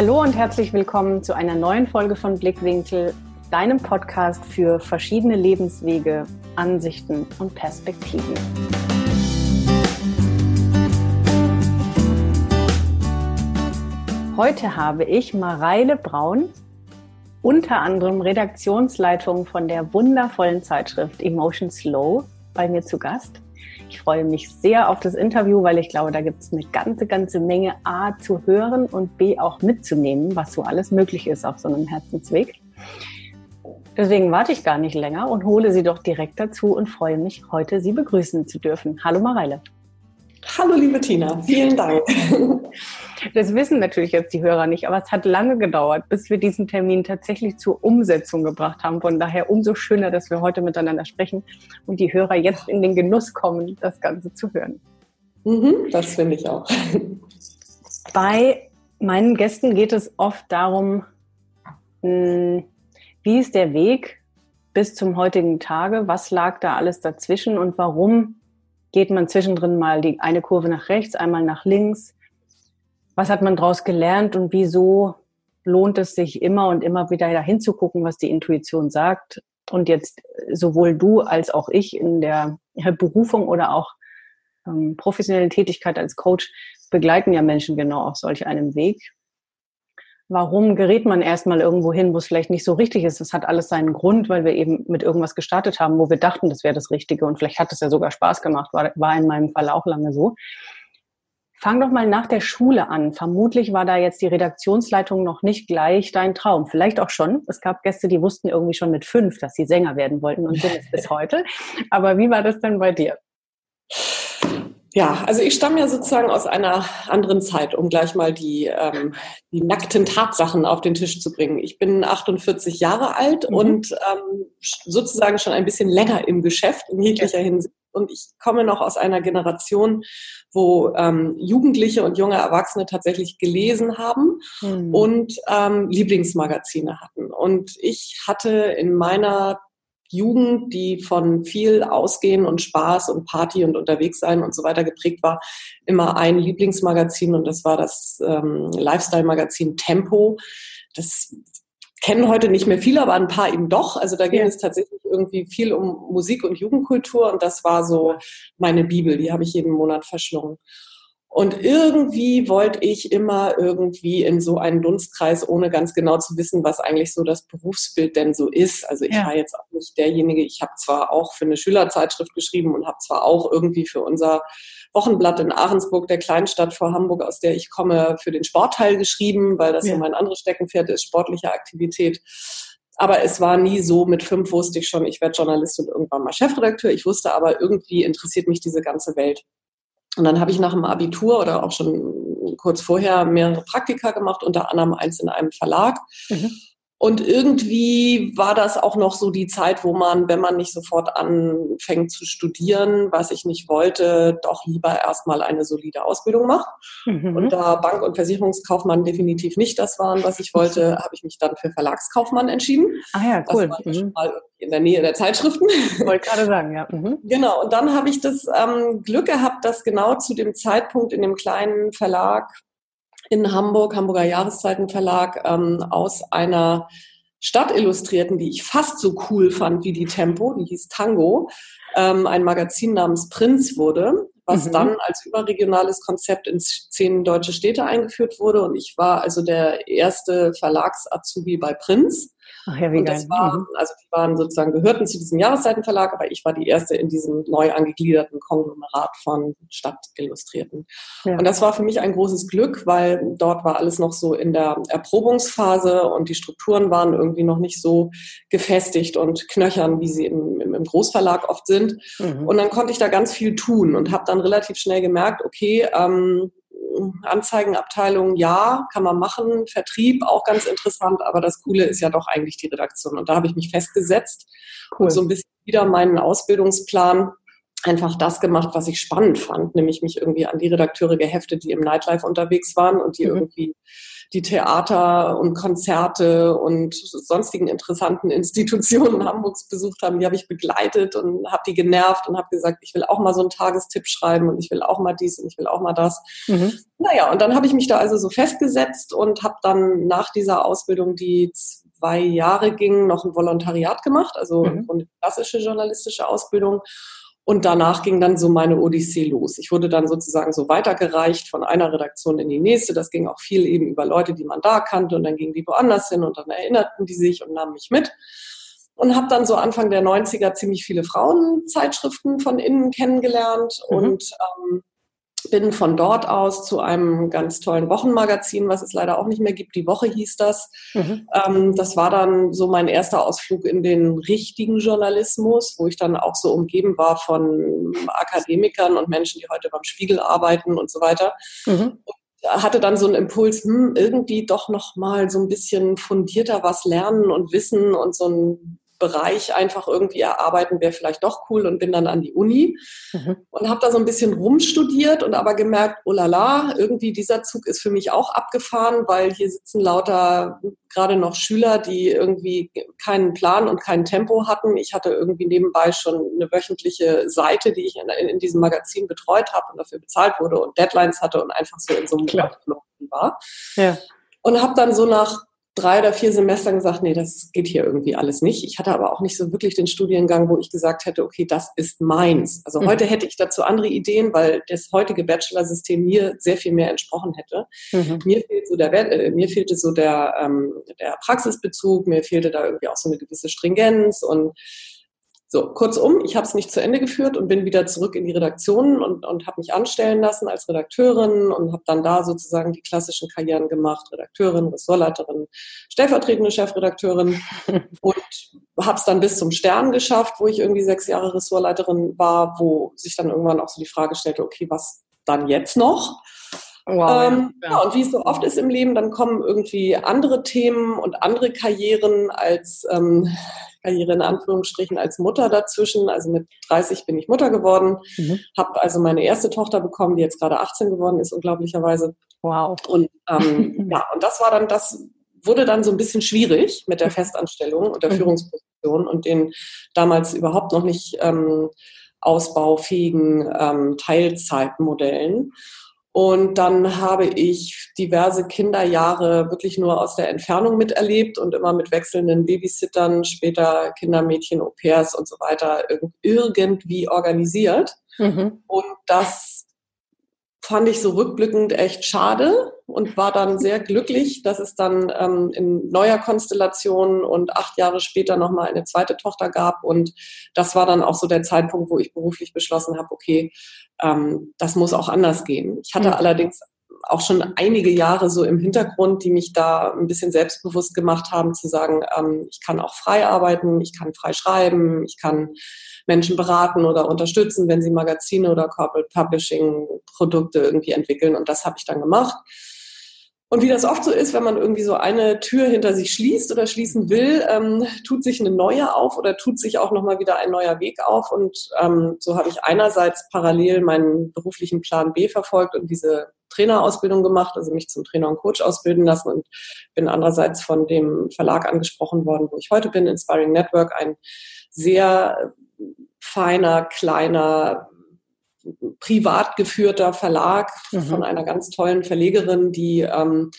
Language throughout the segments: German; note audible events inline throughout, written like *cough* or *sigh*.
Hallo und herzlich willkommen zu einer neuen Folge von Blickwinkel, deinem Podcast für verschiedene Lebenswege, Ansichten und Perspektiven. Heute habe ich Mareile Braun, unter anderem Redaktionsleitung von der wundervollen Zeitschrift Emotion Slow, bei mir zu Gast. Ich freue mich sehr auf das Interview, weil ich glaube, da gibt es eine ganze, ganze Menge A zu hören und B auch mitzunehmen, was so alles möglich ist auf so einem Herzensweg. Deswegen warte ich gar nicht länger und hole Sie doch direkt dazu und freue mich, heute Sie begrüßen zu dürfen. Hallo Mareile. Hallo liebe Tina, vielen Dank. Das wissen natürlich jetzt die Hörer nicht, aber es hat lange gedauert, bis wir diesen Termin tatsächlich zur Umsetzung gebracht haben. Von daher umso schöner, dass wir heute miteinander sprechen und die Hörer jetzt in den Genuss kommen, das Ganze zu hören. Mhm, das finde ich auch. Bei meinen Gästen geht es oft darum, hm, wie ist der Weg bis zum heutigen Tage? Was lag da alles dazwischen und warum geht man zwischendrin mal die eine Kurve nach rechts, einmal nach links? Was hat man daraus gelernt und wieso lohnt es sich immer und immer wieder dahin zu gucken, was die Intuition sagt? Und jetzt sowohl du als auch ich in der *laughs* Berufung oder auch ähm, professionelle Tätigkeit als Coach begleiten ja Menschen genau auf solch einem Weg. Warum gerät man erstmal irgendwo hin, wo es vielleicht nicht so richtig ist? Das hat alles seinen Grund, weil wir eben mit irgendwas gestartet haben, wo wir dachten, das wäre das Richtige. Und vielleicht hat es ja sogar Spaß gemacht, war, war in meinem Fall auch lange so. Fang doch mal nach der Schule an. Vermutlich war da jetzt die Redaktionsleitung noch nicht gleich dein Traum. Vielleicht auch schon. Es gab Gäste, die wussten irgendwie schon mit fünf, dass sie Sänger werden wollten und sind es bis *laughs* heute. Aber wie war das denn bei dir? Ja, also ich stamme ja sozusagen aus einer anderen Zeit, um gleich mal die, ähm, die nackten Tatsachen auf den Tisch zu bringen. Ich bin 48 Jahre alt mhm. und ähm, sozusagen schon ein bisschen länger im Geschäft in jeglicher. Hinsicht. Und ich komme noch aus einer Generation, wo ähm, Jugendliche und junge Erwachsene tatsächlich gelesen haben mhm. und ähm, Lieblingsmagazine hatten. Und ich hatte in meiner Jugend, die von viel Ausgehen und Spaß und Party und unterwegs sein und so weiter geprägt war, immer ein Lieblingsmagazin und das war das ähm, Lifestyle-Magazin Tempo. Das kennen heute nicht mehr viele, aber ein paar eben doch. Also da ging ja. es tatsächlich irgendwie viel um Musik und Jugendkultur und das war so meine Bibel, die habe ich jeden Monat verschlungen. Und irgendwie wollte ich immer irgendwie in so einen Dunstkreis, ohne ganz genau zu wissen, was eigentlich so das Berufsbild denn so ist. Also ich ja. war jetzt auch nicht derjenige, ich habe zwar auch für eine Schülerzeitschrift geschrieben und habe zwar auch irgendwie für unser Wochenblatt in Ahrensburg, der Kleinstadt vor Hamburg, aus der ich komme, für den Sportteil geschrieben, weil das ja. so mein anderes Steckenpferd ist, sportliche Aktivität. Aber es war nie so, mit fünf wusste ich schon, ich werde Journalist und irgendwann mal Chefredakteur. Ich wusste aber, irgendwie interessiert mich diese ganze Welt. Und dann habe ich nach dem Abitur oder auch schon kurz vorher mehrere Praktika gemacht, unter anderem eins in einem Verlag. Mhm. Und irgendwie war das auch noch so die Zeit, wo man, wenn man nicht sofort anfängt zu studieren, was ich nicht wollte, doch lieber erstmal eine solide Ausbildung macht. Mhm. Und da Bank- und Versicherungskaufmann definitiv nicht das waren, was ich wollte, *laughs* habe ich mich dann für Verlagskaufmann entschieden. Ah ja, cool. Das war mhm. mal in der Nähe der Zeitschriften. *laughs* Wollte gerade sagen, ja. Mhm. Genau. Und dann habe ich das ähm, Glück gehabt, dass genau zu dem Zeitpunkt in dem kleinen Verlag in Hamburg, Hamburger Jahreszeitenverlag, ähm, aus einer Stadt illustrierten, die ich fast so cool fand wie die Tempo, die hieß Tango, ähm, ein Magazin namens Prinz wurde, was mhm. dann als überregionales Konzept in zehn deutsche Städte eingeführt wurde. Und ich war also der erste Verlags-Azubi bei Prinz. Ach ja, wie und das geil. war, mhm. also die waren sozusagen, gehörten zu diesem Jahreszeitenverlag, aber ich war die erste in diesem neu angegliederten Konglomerat von Stadtillustrierten. Ja. Und das war für mich ein großes Glück, weil dort war alles noch so in der Erprobungsphase und die Strukturen waren irgendwie noch nicht so gefestigt und knöchern, wie sie im, im Großverlag oft sind. Mhm. Und dann konnte ich da ganz viel tun und habe dann relativ schnell gemerkt, okay, ähm, Anzeigenabteilung, ja, kann man machen. Vertrieb auch ganz interessant, aber das Coole ist ja doch eigentlich die Redaktion. Und da habe ich mich festgesetzt cool. und so ein bisschen wieder meinen Ausbildungsplan einfach das gemacht, was ich spannend fand, nämlich mich irgendwie an die Redakteure geheftet, die im Nightlife unterwegs waren und die mhm. irgendwie die Theater und Konzerte und sonstigen interessanten *laughs* Institutionen Hamburgs besucht haben, die habe ich begleitet und habe die genervt und habe gesagt, ich will auch mal so einen Tagestipp schreiben und ich will auch mal dies und ich will auch mal das. Mhm. Naja, und dann habe ich mich da also so festgesetzt und habe dann nach dieser Ausbildung, die zwei Jahre ging, noch ein Volontariat gemacht, also mhm. eine klassische journalistische Ausbildung und danach ging dann so meine Odyssee los. Ich wurde dann sozusagen so weitergereicht von einer Redaktion in die nächste. Das ging auch viel eben über Leute, die man da kannte und dann gingen die woanders hin und dann erinnerten die sich und nahmen mich mit. Und habe dann so Anfang der 90er ziemlich viele Frauenzeitschriften von innen kennengelernt mhm. und ähm, bin von dort aus zu einem ganz tollen Wochenmagazin, was es leider auch nicht mehr gibt. Die Woche hieß das. Mhm. Ähm, das war dann so mein erster Ausflug in den richtigen Journalismus, wo ich dann auch so umgeben war von Akademikern und Menschen, die heute beim Spiegel arbeiten und so weiter. Mhm. Und hatte dann so einen Impuls, hm, irgendwie doch noch mal so ein bisschen fundierter was lernen und wissen und so ein Bereich einfach irgendwie erarbeiten, wäre vielleicht doch cool und bin dann an die Uni mhm. und habe da so ein bisschen rumstudiert und aber gemerkt, oh la la, irgendwie dieser Zug ist für mich auch abgefahren, weil hier sitzen lauter gerade noch Schüler, die irgendwie keinen Plan und kein Tempo hatten. Ich hatte irgendwie nebenbei schon eine wöchentliche Seite, die ich in, in, in diesem Magazin betreut habe und dafür bezahlt wurde und Deadlines hatte und einfach so in so einem Klar. war. Ja. Und habe dann so nach drei oder vier Semestern gesagt, nee, das geht hier irgendwie alles nicht. Ich hatte aber auch nicht so wirklich den Studiengang, wo ich gesagt hätte, okay, das ist meins. Also mhm. heute hätte ich dazu andere Ideen, weil das heutige Bachelor-System mir sehr viel mehr entsprochen hätte. Mhm. Mir fehlt so der, äh, mir fehlte so der, ähm, der Praxisbezug, mir fehlte da irgendwie auch so eine gewisse Stringenz und so, kurzum, ich habe es nicht zu Ende geführt und bin wieder zurück in die Redaktion und, und habe mich anstellen lassen als Redakteurin und habe dann da sozusagen die klassischen Karrieren gemacht, Redakteurin, Ressortleiterin, stellvertretende Chefredakteurin *laughs* und habe es dann bis zum Stern geschafft, wo ich irgendwie sechs Jahre Ressortleiterin war, wo sich dann irgendwann auch so die Frage stellte, okay, was dann jetzt noch? Wow, ähm, ja. ja. und wie es so oft ist im Leben, dann kommen irgendwie andere Themen und andere Karrieren als ähm, Karriere in Anführungsstrichen als Mutter dazwischen. Also mit 30 bin ich Mutter geworden, mhm. habe also meine erste Tochter bekommen, die jetzt gerade 18 geworden ist, unglaublicherweise. Wow. Und ähm, *laughs* ja, und das war dann das, wurde dann so ein bisschen schwierig mit der Festanstellung und der mhm. Führungsposition und den damals überhaupt noch nicht ähm, ausbaufähigen ähm, Teilzeitmodellen. Und dann habe ich diverse Kinderjahre wirklich nur aus der Entfernung miterlebt und immer mit wechselnden Babysittern, später Kindermädchen, Au-pairs und so weiter irgendwie organisiert. Mhm. Und das fand ich so rückblickend echt schade und war dann sehr glücklich, dass es dann ähm, in neuer Konstellation und acht Jahre später nochmal eine zweite Tochter gab. Und das war dann auch so der Zeitpunkt, wo ich beruflich beschlossen habe, okay, ähm, das muss auch anders gehen. Ich hatte mhm. allerdings auch schon einige Jahre so im Hintergrund, die mich da ein bisschen selbstbewusst gemacht haben, zu sagen, ähm, ich kann auch frei arbeiten, ich kann frei schreiben, ich kann Menschen beraten oder unterstützen, wenn sie Magazine oder Corporate Publishing Produkte irgendwie entwickeln. Und das habe ich dann gemacht. Und wie das oft so ist, wenn man irgendwie so eine Tür hinter sich schließt oder schließen will, ähm, tut sich eine neue auf oder tut sich auch nochmal wieder ein neuer Weg auf. Und ähm, so habe ich einerseits parallel meinen beruflichen Plan B verfolgt und diese Trainerausbildung gemacht, also mich zum Trainer und Coach ausbilden lassen und bin andererseits von dem Verlag angesprochen worden, wo ich heute bin, Inspiring Network, ein sehr feiner, kleiner, privat geführter Verlag mhm. von einer ganz tollen Verlegerin, die ähm,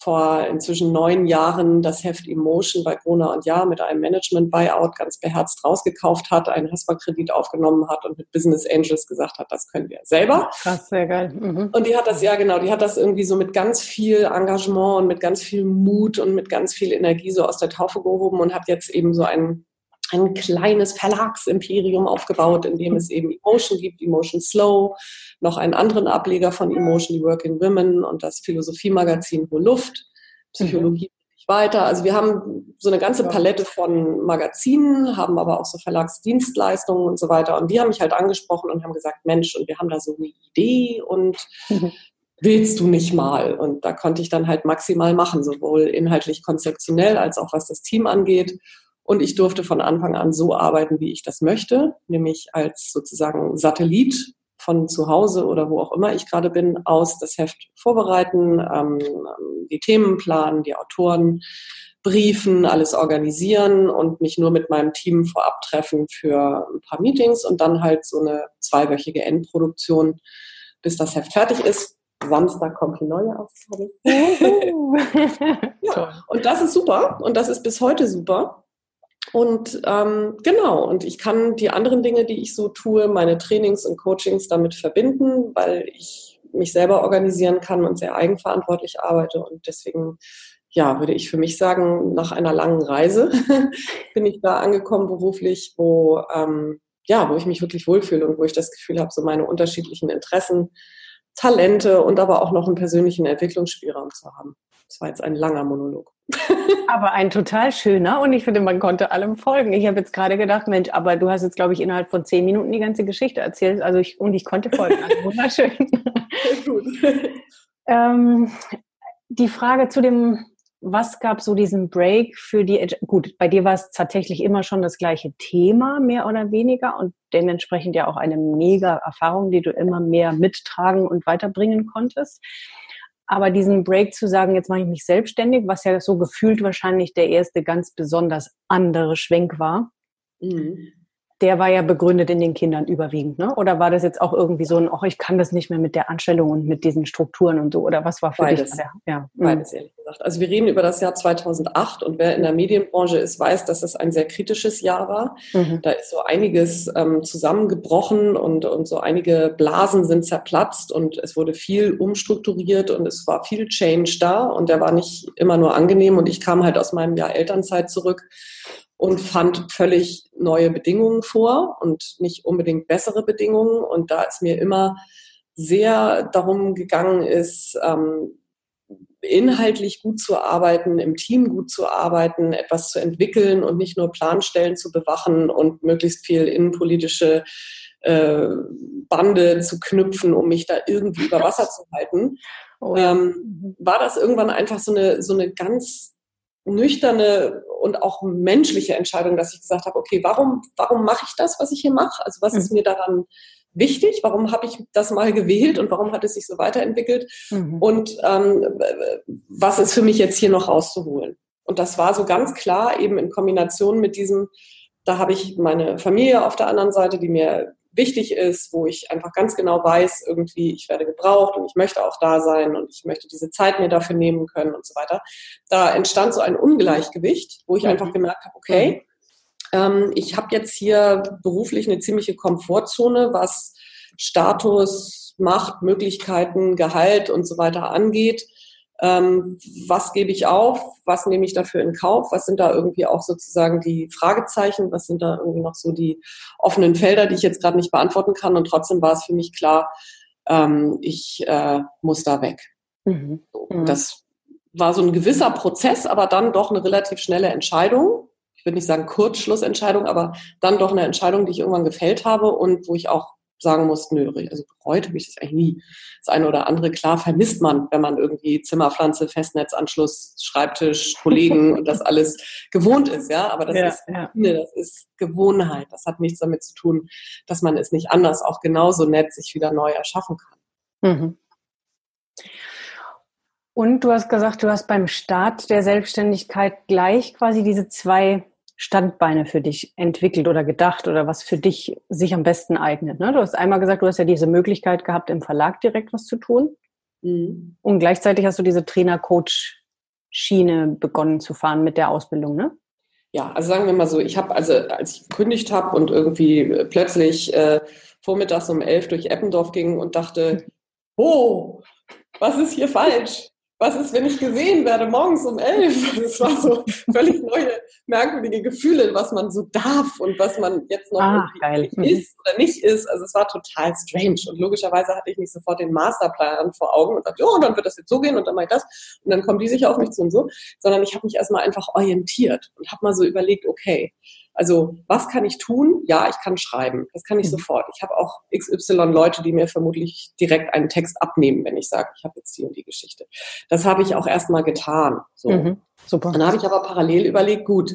vor inzwischen neun Jahren das Heft Emotion bei Gruner und Ja mit einem Management-Buyout ganz beherzt rausgekauft hat, einen Haspa-Kredit aufgenommen hat und mit Business Angels gesagt hat, das können wir selber. Krass, sehr geil. Mhm. Und die hat das, ja genau, die hat das irgendwie so mit ganz viel Engagement und mit ganz viel Mut und mit ganz viel Energie so aus der Taufe gehoben und hat jetzt eben so einen ein kleines Verlagsimperium aufgebaut, in dem es eben Emotion gibt, Emotion Slow, noch einen anderen Ableger von Emotion, die Working Women und das Philosophiemagazin Wo Luft, Psychologie mhm. weiter. Also wir haben so eine ganze Palette von Magazinen, haben aber auch so Verlagsdienstleistungen und so weiter. Und die haben mich halt angesprochen und haben gesagt, Mensch, und wir haben da so eine Idee und mhm. willst du nicht mal? Und da konnte ich dann halt maximal machen, sowohl inhaltlich konzeptionell als auch was das Team angeht. Und ich durfte von Anfang an so arbeiten, wie ich das möchte, nämlich als sozusagen Satellit von zu Hause oder wo auch immer ich gerade bin, aus das Heft vorbereiten, ähm, die Themen planen, die Autoren briefen, alles organisieren und mich nur mit meinem Team vorab treffen für ein paar Meetings und dann halt so eine zweiwöchige Endproduktion, bis das Heft fertig ist. Samstag kommt die neue Ausgabe. *laughs* ja, und das ist super und das ist bis heute super. Und ähm, genau, und ich kann die anderen Dinge, die ich so tue, meine Trainings und Coachings damit verbinden, weil ich mich selber organisieren kann und sehr eigenverantwortlich arbeite. Und deswegen, ja, würde ich für mich sagen, nach einer langen Reise *laughs* bin ich da angekommen beruflich, wo, ähm, ja, wo ich mich wirklich wohlfühle und wo ich das Gefühl habe, so meine unterschiedlichen Interessen, Talente und aber auch noch einen persönlichen Entwicklungsspielraum zu haben. Das war jetzt ein langer Monolog. Aber ein total schöner und ich finde, man konnte allem folgen. Ich habe jetzt gerade gedacht, Mensch, aber du hast jetzt, glaube ich, innerhalb von zehn Minuten die ganze Geschichte erzählt. Also ich, und ich konnte folgen. Also wunderschön. gut. ähm, die Frage zu dem, was gab so diesen Break für die, gut, bei dir war es tatsächlich immer schon das gleiche Thema, mehr oder weniger, und dementsprechend ja auch eine mega Erfahrung, die du immer mehr mittragen und weiterbringen konntest. Aber diesen Break zu sagen, jetzt mache ich mich selbstständig, was ja so gefühlt wahrscheinlich der erste ganz besonders andere Schwenk war. Mhm der war ja begründet in den Kindern überwiegend, ne? Oder war das jetzt auch irgendwie so ein, ach, ich kann das nicht mehr mit der Anstellung und mit diesen Strukturen und so? Oder was war für Beides. dich? Ja. Mhm. Beides, ehrlich gesagt. Also wir reden über das Jahr 2008 und wer in der Medienbranche ist, weiß, dass es ein sehr kritisches Jahr war. Mhm. Da ist so einiges ähm, zusammengebrochen und, und so einige Blasen sind zerplatzt und es wurde viel umstrukturiert und es war viel Change da und der war nicht immer nur angenehm und ich kam halt aus meinem Jahr Elternzeit zurück und fand völlig neue Bedingungen vor und nicht unbedingt bessere Bedingungen. Und da es mir immer sehr darum gegangen ist, ähm, inhaltlich gut zu arbeiten, im Team gut zu arbeiten, etwas zu entwickeln und nicht nur Planstellen zu bewachen und möglichst viel innenpolitische äh, Bande zu knüpfen, um mich da irgendwie über Wasser zu halten, *laughs* oh ja. ähm, war das irgendwann einfach so eine, so eine ganz nüchterne und auch menschliche Entscheidung, dass ich gesagt habe, okay, warum, warum mache ich das, was ich hier mache? Also was mhm. ist mir daran wichtig? Warum habe ich das mal gewählt und warum hat es sich so weiterentwickelt? Mhm. Und ähm, was ist für mich jetzt hier noch rauszuholen? Und das war so ganz klar eben in Kombination mit diesem, da habe ich meine Familie auf der anderen Seite, die mir wichtig ist, wo ich einfach ganz genau weiß, irgendwie, ich werde gebraucht und ich möchte auch da sein und ich möchte diese Zeit mir dafür nehmen können und so weiter. Da entstand so ein Ungleichgewicht, wo ich einfach gemerkt habe, okay, mhm. ähm, ich habe jetzt hier beruflich eine ziemliche Komfortzone, was Status, Macht, Möglichkeiten, Gehalt und so weiter angeht ähm, was gebe ich auf, was nehme ich dafür in Kauf, was sind da irgendwie auch sozusagen die Fragezeichen, was sind da irgendwie noch so die offenen Felder, die ich jetzt gerade nicht beantworten kann. Und trotzdem war es für mich klar, ähm, ich äh, muss da weg. Mhm. Mhm. Das war so ein gewisser Prozess, aber dann doch eine relativ schnelle Entscheidung. Ich würde nicht sagen Kurzschlussentscheidung, aber dann doch eine Entscheidung, die ich irgendwann gefällt habe und wo ich auch sagen muss, nö, also bereut habe ich das eigentlich nie. Das eine oder andere, klar, vermisst man, wenn man irgendwie Zimmerpflanze, Festnetzanschluss, Schreibtisch, Kollegen *laughs* und das alles gewohnt ist, ja. Aber das ja, ist, ja. das ist Gewohnheit. Das hat nichts damit zu tun, dass man es nicht anders auch genauso nett sich wieder neu erschaffen kann. Mhm. Und du hast gesagt, du hast beim Start der Selbstständigkeit gleich quasi diese zwei Standbeine für dich entwickelt oder gedacht oder was für dich sich am besten eignet? Ne? Du hast einmal gesagt, du hast ja diese Möglichkeit gehabt, im Verlag direkt was zu tun. Mhm. Und gleichzeitig hast du diese Trainer-Coach-Schiene begonnen zu fahren mit der Ausbildung, ne? Ja, also sagen wir mal so, ich habe, also als ich gekündigt habe und irgendwie plötzlich äh, vormittags um elf durch Eppendorf ging und dachte, oh, was ist hier falsch? Was ist, wenn ich gesehen werde morgens um elf? *laughs* Das war so völlig neue, merkwürdige Gefühle, was man so darf und was man jetzt noch ah, *laughs* ist oder nicht ist. Also es war total strange. Und logischerweise hatte ich nicht sofort den Masterplan vor Augen und dachte, oh, dann wird das jetzt so gehen und dann mache ich das. Und dann kommen die sicher auf mich zu und so. Sondern ich habe mich erstmal einfach orientiert und habe mal so überlegt, okay, also was kann ich tun? Ja, ich kann schreiben. Das kann ich mhm. sofort. Ich habe auch XY Leute, die mir vermutlich direkt einen Text abnehmen, wenn ich sage, ich habe jetzt die und die Geschichte. Das habe ich auch erstmal getan. So. Mhm. Super. Dann habe ich aber parallel überlegt, gut,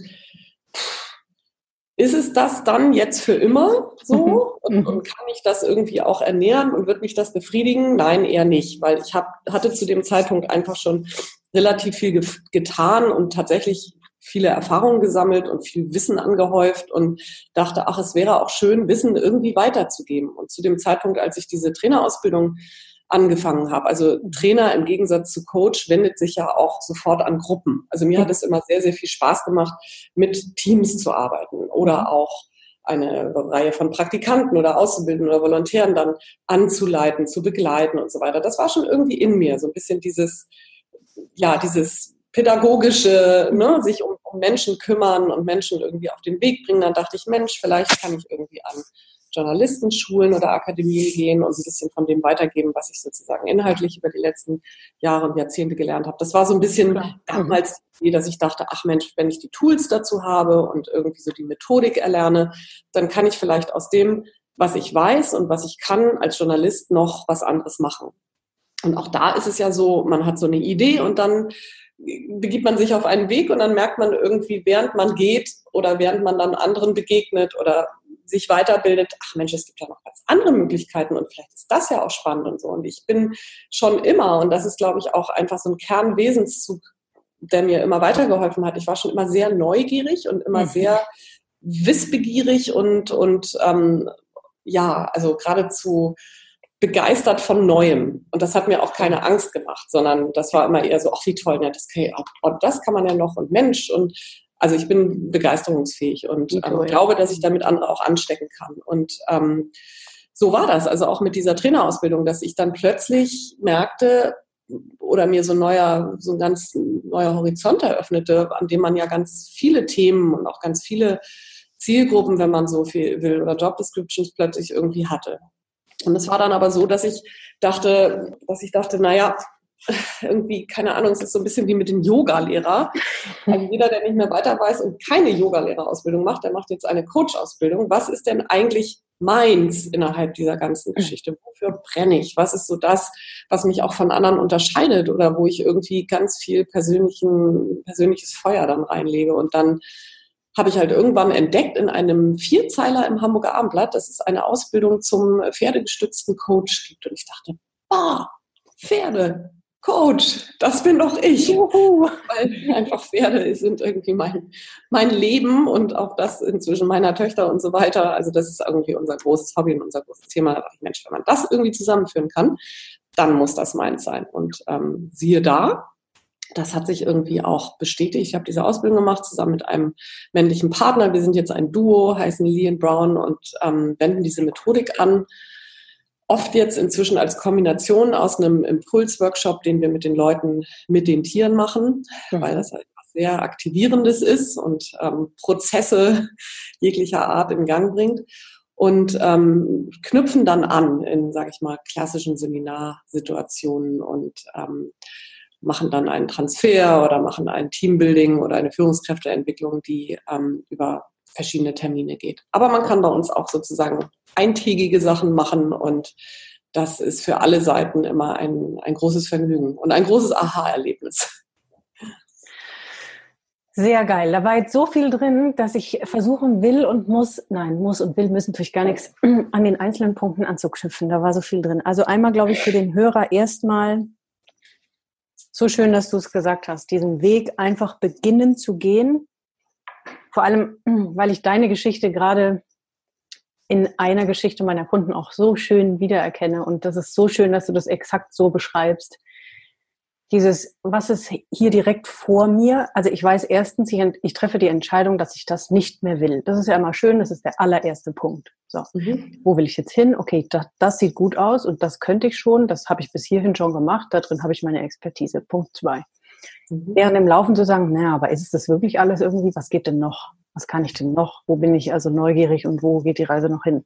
ist es das dann jetzt für immer so? Mhm. Und, Mhm. und kann ich das irgendwie auch ernähren und wird mich das befriedigen? Nein, eher nicht, weil ich hab, hatte zu dem Zeitpunkt einfach schon relativ viel gef- getan und tatsächlich viele Erfahrungen gesammelt und viel Wissen angehäuft und dachte, ach, es wäre auch schön, Wissen irgendwie weiterzugeben. Und zu dem Zeitpunkt, als ich diese Trainerausbildung angefangen habe. Also Trainer im Gegensatz zu Coach wendet sich ja auch sofort an Gruppen. Also mir hat es immer sehr, sehr viel Spaß gemacht, mit Teams zu arbeiten oder auch eine Reihe von Praktikanten oder Auszubildenden oder Volontären dann anzuleiten, zu begleiten und so weiter. Das war schon irgendwie in mir, so ein bisschen dieses, ja, dieses pädagogische, ne, sich um, um Menschen kümmern und Menschen irgendwie auf den Weg bringen. Dann dachte ich, Mensch, vielleicht kann ich irgendwie an Journalistenschulen oder Akademien gehen und ein bisschen von dem weitergeben, was ich sozusagen inhaltlich über die letzten Jahre und Jahrzehnte gelernt habe. Das war so ein bisschen Klar. damals die Idee, dass ich dachte, ach Mensch, wenn ich die Tools dazu habe und irgendwie so die Methodik erlerne, dann kann ich vielleicht aus dem, was ich weiß und was ich kann als Journalist noch was anderes machen. Und auch da ist es ja so, man hat so eine Idee und dann begibt man sich auf einen Weg und dann merkt man irgendwie, während man geht oder während man dann anderen begegnet oder sich weiterbildet, ach Mensch, es gibt ja noch ganz andere Möglichkeiten und vielleicht ist das ja auch spannend und so. Und ich bin schon immer, und das ist, glaube ich, auch einfach so ein Kernwesenszug, der mir immer weitergeholfen hat. Ich war schon immer sehr neugierig und immer Mhm. sehr wissbegierig und, und ähm, ja, also geradezu begeistert von Neuem. Und das hat mir auch keine Angst gemacht, sondern das war immer eher so, ach wie toll, ne, das, kann, ich auch, und das kann man ja noch und Mensch und also ich bin begeisterungsfähig und ähm, ja. glaube, dass ich damit andere auch anstecken kann. Und ähm, so war das, also auch mit dieser Trainerausbildung, dass ich dann plötzlich merkte oder mir so ein neuer, so ein ganz neuer Horizont eröffnete, an dem man ja ganz viele Themen und auch ganz viele Zielgruppen, wenn man so viel will, oder Job Descriptions plötzlich irgendwie hatte. Und es war dann aber so, dass ich dachte, dass ich dachte, naja, irgendwie, keine Ahnung, es ist so ein bisschen wie mit dem Yoga-Lehrer. Also jeder, der nicht mehr weiter weiß und keine Yoga-Lehrerausbildung macht, der macht jetzt eine Coach-Ausbildung. Was ist denn eigentlich meins innerhalb dieser ganzen Geschichte? Wofür brenne ich? Was ist so das, was mich auch von anderen unterscheidet oder wo ich irgendwie ganz viel persönlichen, persönliches Feuer dann reinlege? Und dann habe ich halt irgendwann entdeckt in einem Vierzeiler im Hamburger Abendblatt, dass es eine Ausbildung zum pferdegestützten Coach gibt. Und ich dachte, ah, Pferde, Coach, das bin doch ich. Juhu. Weil einfach Pferde sind irgendwie mein, mein Leben und auch das inzwischen meiner Töchter und so weiter. Also das ist irgendwie unser großes Hobby und unser großes Thema. Da dachte ich, Mensch, wenn man das irgendwie zusammenführen kann, dann muss das meins sein. Und ähm, siehe da, das hat sich irgendwie auch bestätigt. Ich habe diese Ausbildung gemacht zusammen mit einem männlichen Partner. Wir sind jetzt ein Duo, heißen Lee und Brown und ähm, wenden diese Methodik an. Oft jetzt inzwischen als Kombination aus einem Impulsworkshop, den wir mit den Leuten, mit den Tieren machen, Mhm. weil das halt was sehr Aktivierendes ist und ähm, Prozesse jeglicher Art in Gang bringt und ähm, knüpfen dann an in, sage ich mal, klassischen Seminarsituationen und ähm, machen dann einen Transfer oder machen ein Teambuilding oder eine Führungskräfteentwicklung, die ähm, über verschiedene Termine geht. Aber man kann bei uns auch sozusagen eintägige Sachen machen und das ist für alle Seiten immer ein, ein großes Vergnügen und ein großes Aha-Erlebnis. Sehr geil. Da war jetzt so viel drin, dass ich versuchen will und muss, nein, muss und will müssen natürlich gar nichts, *clears throat* an den einzelnen Punkten anzuknüpfen. Da war so viel drin. Also einmal, glaube ich, für den Hörer erstmal so schön, dass du es gesagt hast, diesen Weg einfach beginnen zu gehen. Vor allem, *clears throat* weil ich deine Geschichte gerade in einer Geschichte meiner Kunden auch so schön wiedererkenne. Und das ist so schön, dass du das exakt so beschreibst. Dieses, was ist hier direkt vor mir? Also ich weiß erstens, ich, ich treffe die Entscheidung, dass ich das nicht mehr will. Das ist ja immer schön, das ist der allererste Punkt. So, Mhm. wo will ich jetzt hin? Okay, das, das sieht gut aus und das könnte ich schon, das habe ich bis hierhin schon gemacht, da drin habe ich meine Expertise. Punkt zwei. Mhm. Während im Laufen zu sagen, naja, aber ist es das wirklich alles irgendwie? Was geht denn noch? Was kann ich denn noch? Wo bin ich also neugierig und wo geht die Reise noch hin?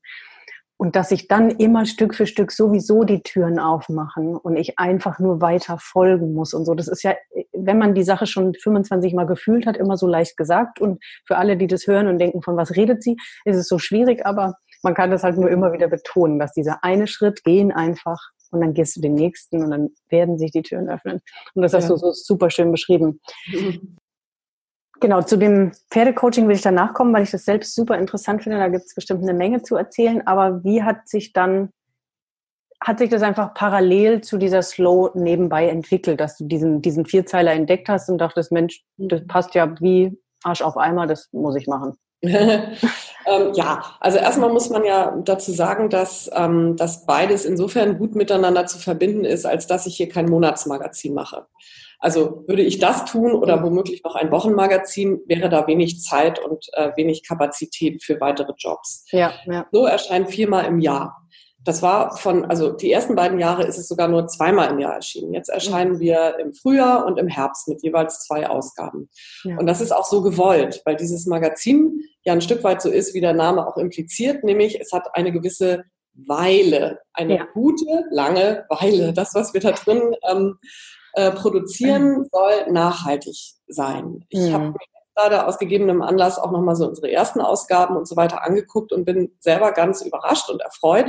Und dass sich dann immer Stück für Stück sowieso die Türen aufmachen und ich einfach nur weiter folgen muss und so. Das ist ja, wenn man die Sache schon 25 Mal gefühlt hat, immer so leicht gesagt. Und für alle, die das hören und denken, von was redet sie, ist es so schwierig, aber man kann das halt nur immer wieder betonen, dass dieser eine Schritt gehen einfach und dann gehst du den nächsten und dann werden sich die Türen öffnen. Und das hast Ja. du so super schön beschrieben. Mhm. Genau, zu dem Pferdecoaching will ich danach kommen, weil ich das selbst super interessant finde. Da gibt es bestimmt eine Menge zu erzählen. Aber wie hat sich dann, hat sich das einfach parallel zu dieser Slow nebenbei entwickelt, dass du diesen, diesen Vierzeiler entdeckt hast und dachtest, Mensch, das passt ja wie Arsch auf Eimer, das muss ich machen. *laughs* ähm, ja, also erstmal muss man ja dazu sagen, dass, ähm, dass beides insofern gut miteinander zu verbinden ist, als dass ich hier kein Monatsmagazin mache. Also würde ich das tun oder womöglich noch ein Wochenmagazin, wäre da wenig Zeit und äh, wenig Kapazität für weitere Jobs. Ja, ja. So erscheint viermal im Jahr. Das war von, also die ersten beiden Jahre ist es sogar nur zweimal im Jahr erschienen. Jetzt erscheinen mhm. wir im Frühjahr und im Herbst mit jeweils zwei Ausgaben. Ja. Und das ist auch so gewollt, weil dieses Magazin ja ein Stück weit so ist, wie der Name auch impliziert, nämlich es hat eine gewisse Weile, eine ja. gute, lange Weile. Das, was wir da drin ähm, äh, produzieren, mhm. soll nachhaltig sein. Ich mhm. habe gerade aus gegebenem Anlass auch nochmal so unsere ersten Ausgaben und so weiter angeguckt und bin selber ganz überrascht und erfreut,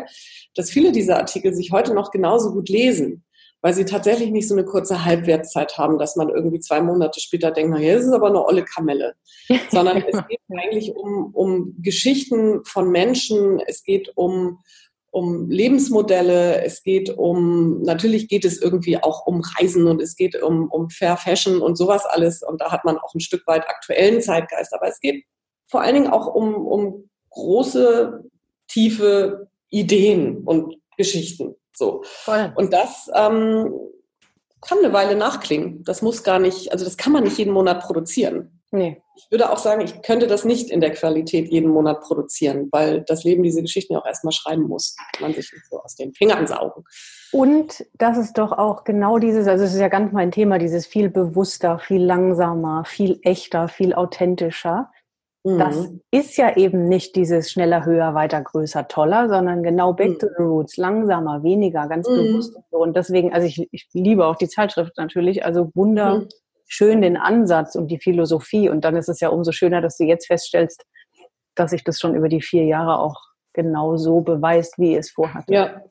dass viele dieser Artikel sich heute noch genauso gut lesen, weil sie tatsächlich nicht so eine kurze Halbwertszeit haben, dass man irgendwie zwei Monate später denkt, na, hier ist es aber eine olle Kamelle. *laughs* Sondern es geht eigentlich um, um Geschichten von Menschen, es geht um um Lebensmodelle, es geht um, natürlich geht es irgendwie auch um Reisen und es geht um, um Fair Fashion und sowas alles. Und da hat man auch ein Stück weit aktuellen Zeitgeist. Aber es geht vor allen Dingen auch um, um große, tiefe Ideen und Geschichten. So. Voll. Und das ähm, kann eine Weile nachklingen. Das muss gar nicht, also das kann man nicht jeden Monat produzieren. Nee. Ich würde auch sagen, ich könnte das nicht in der Qualität jeden Monat produzieren, weil das Leben diese Geschichten ja auch erstmal schreiben muss. Man sich nicht so aus den Fingern saugen. Und das ist doch auch genau dieses, also es ist ja ganz mein Thema, dieses viel bewusster, viel langsamer, viel echter, viel authentischer. Mhm. Das ist ja eben nicht dieses schneller, höher, weiter, größer, toller, sondern genau back mhm. to the roots, langsamer, weniger, ganz mhm. bewusst. Und deswegen, also ich, ich liebe auch die Zeitschrift natürlich, also Wunder mhm schön den Ansatz und die Philosophie. Und dann ist es ja umso schöner, dass du jetzt feststellst, dass sich das schon über die vier Jahre auch genau so beweist, wie es vorhatte. Ja,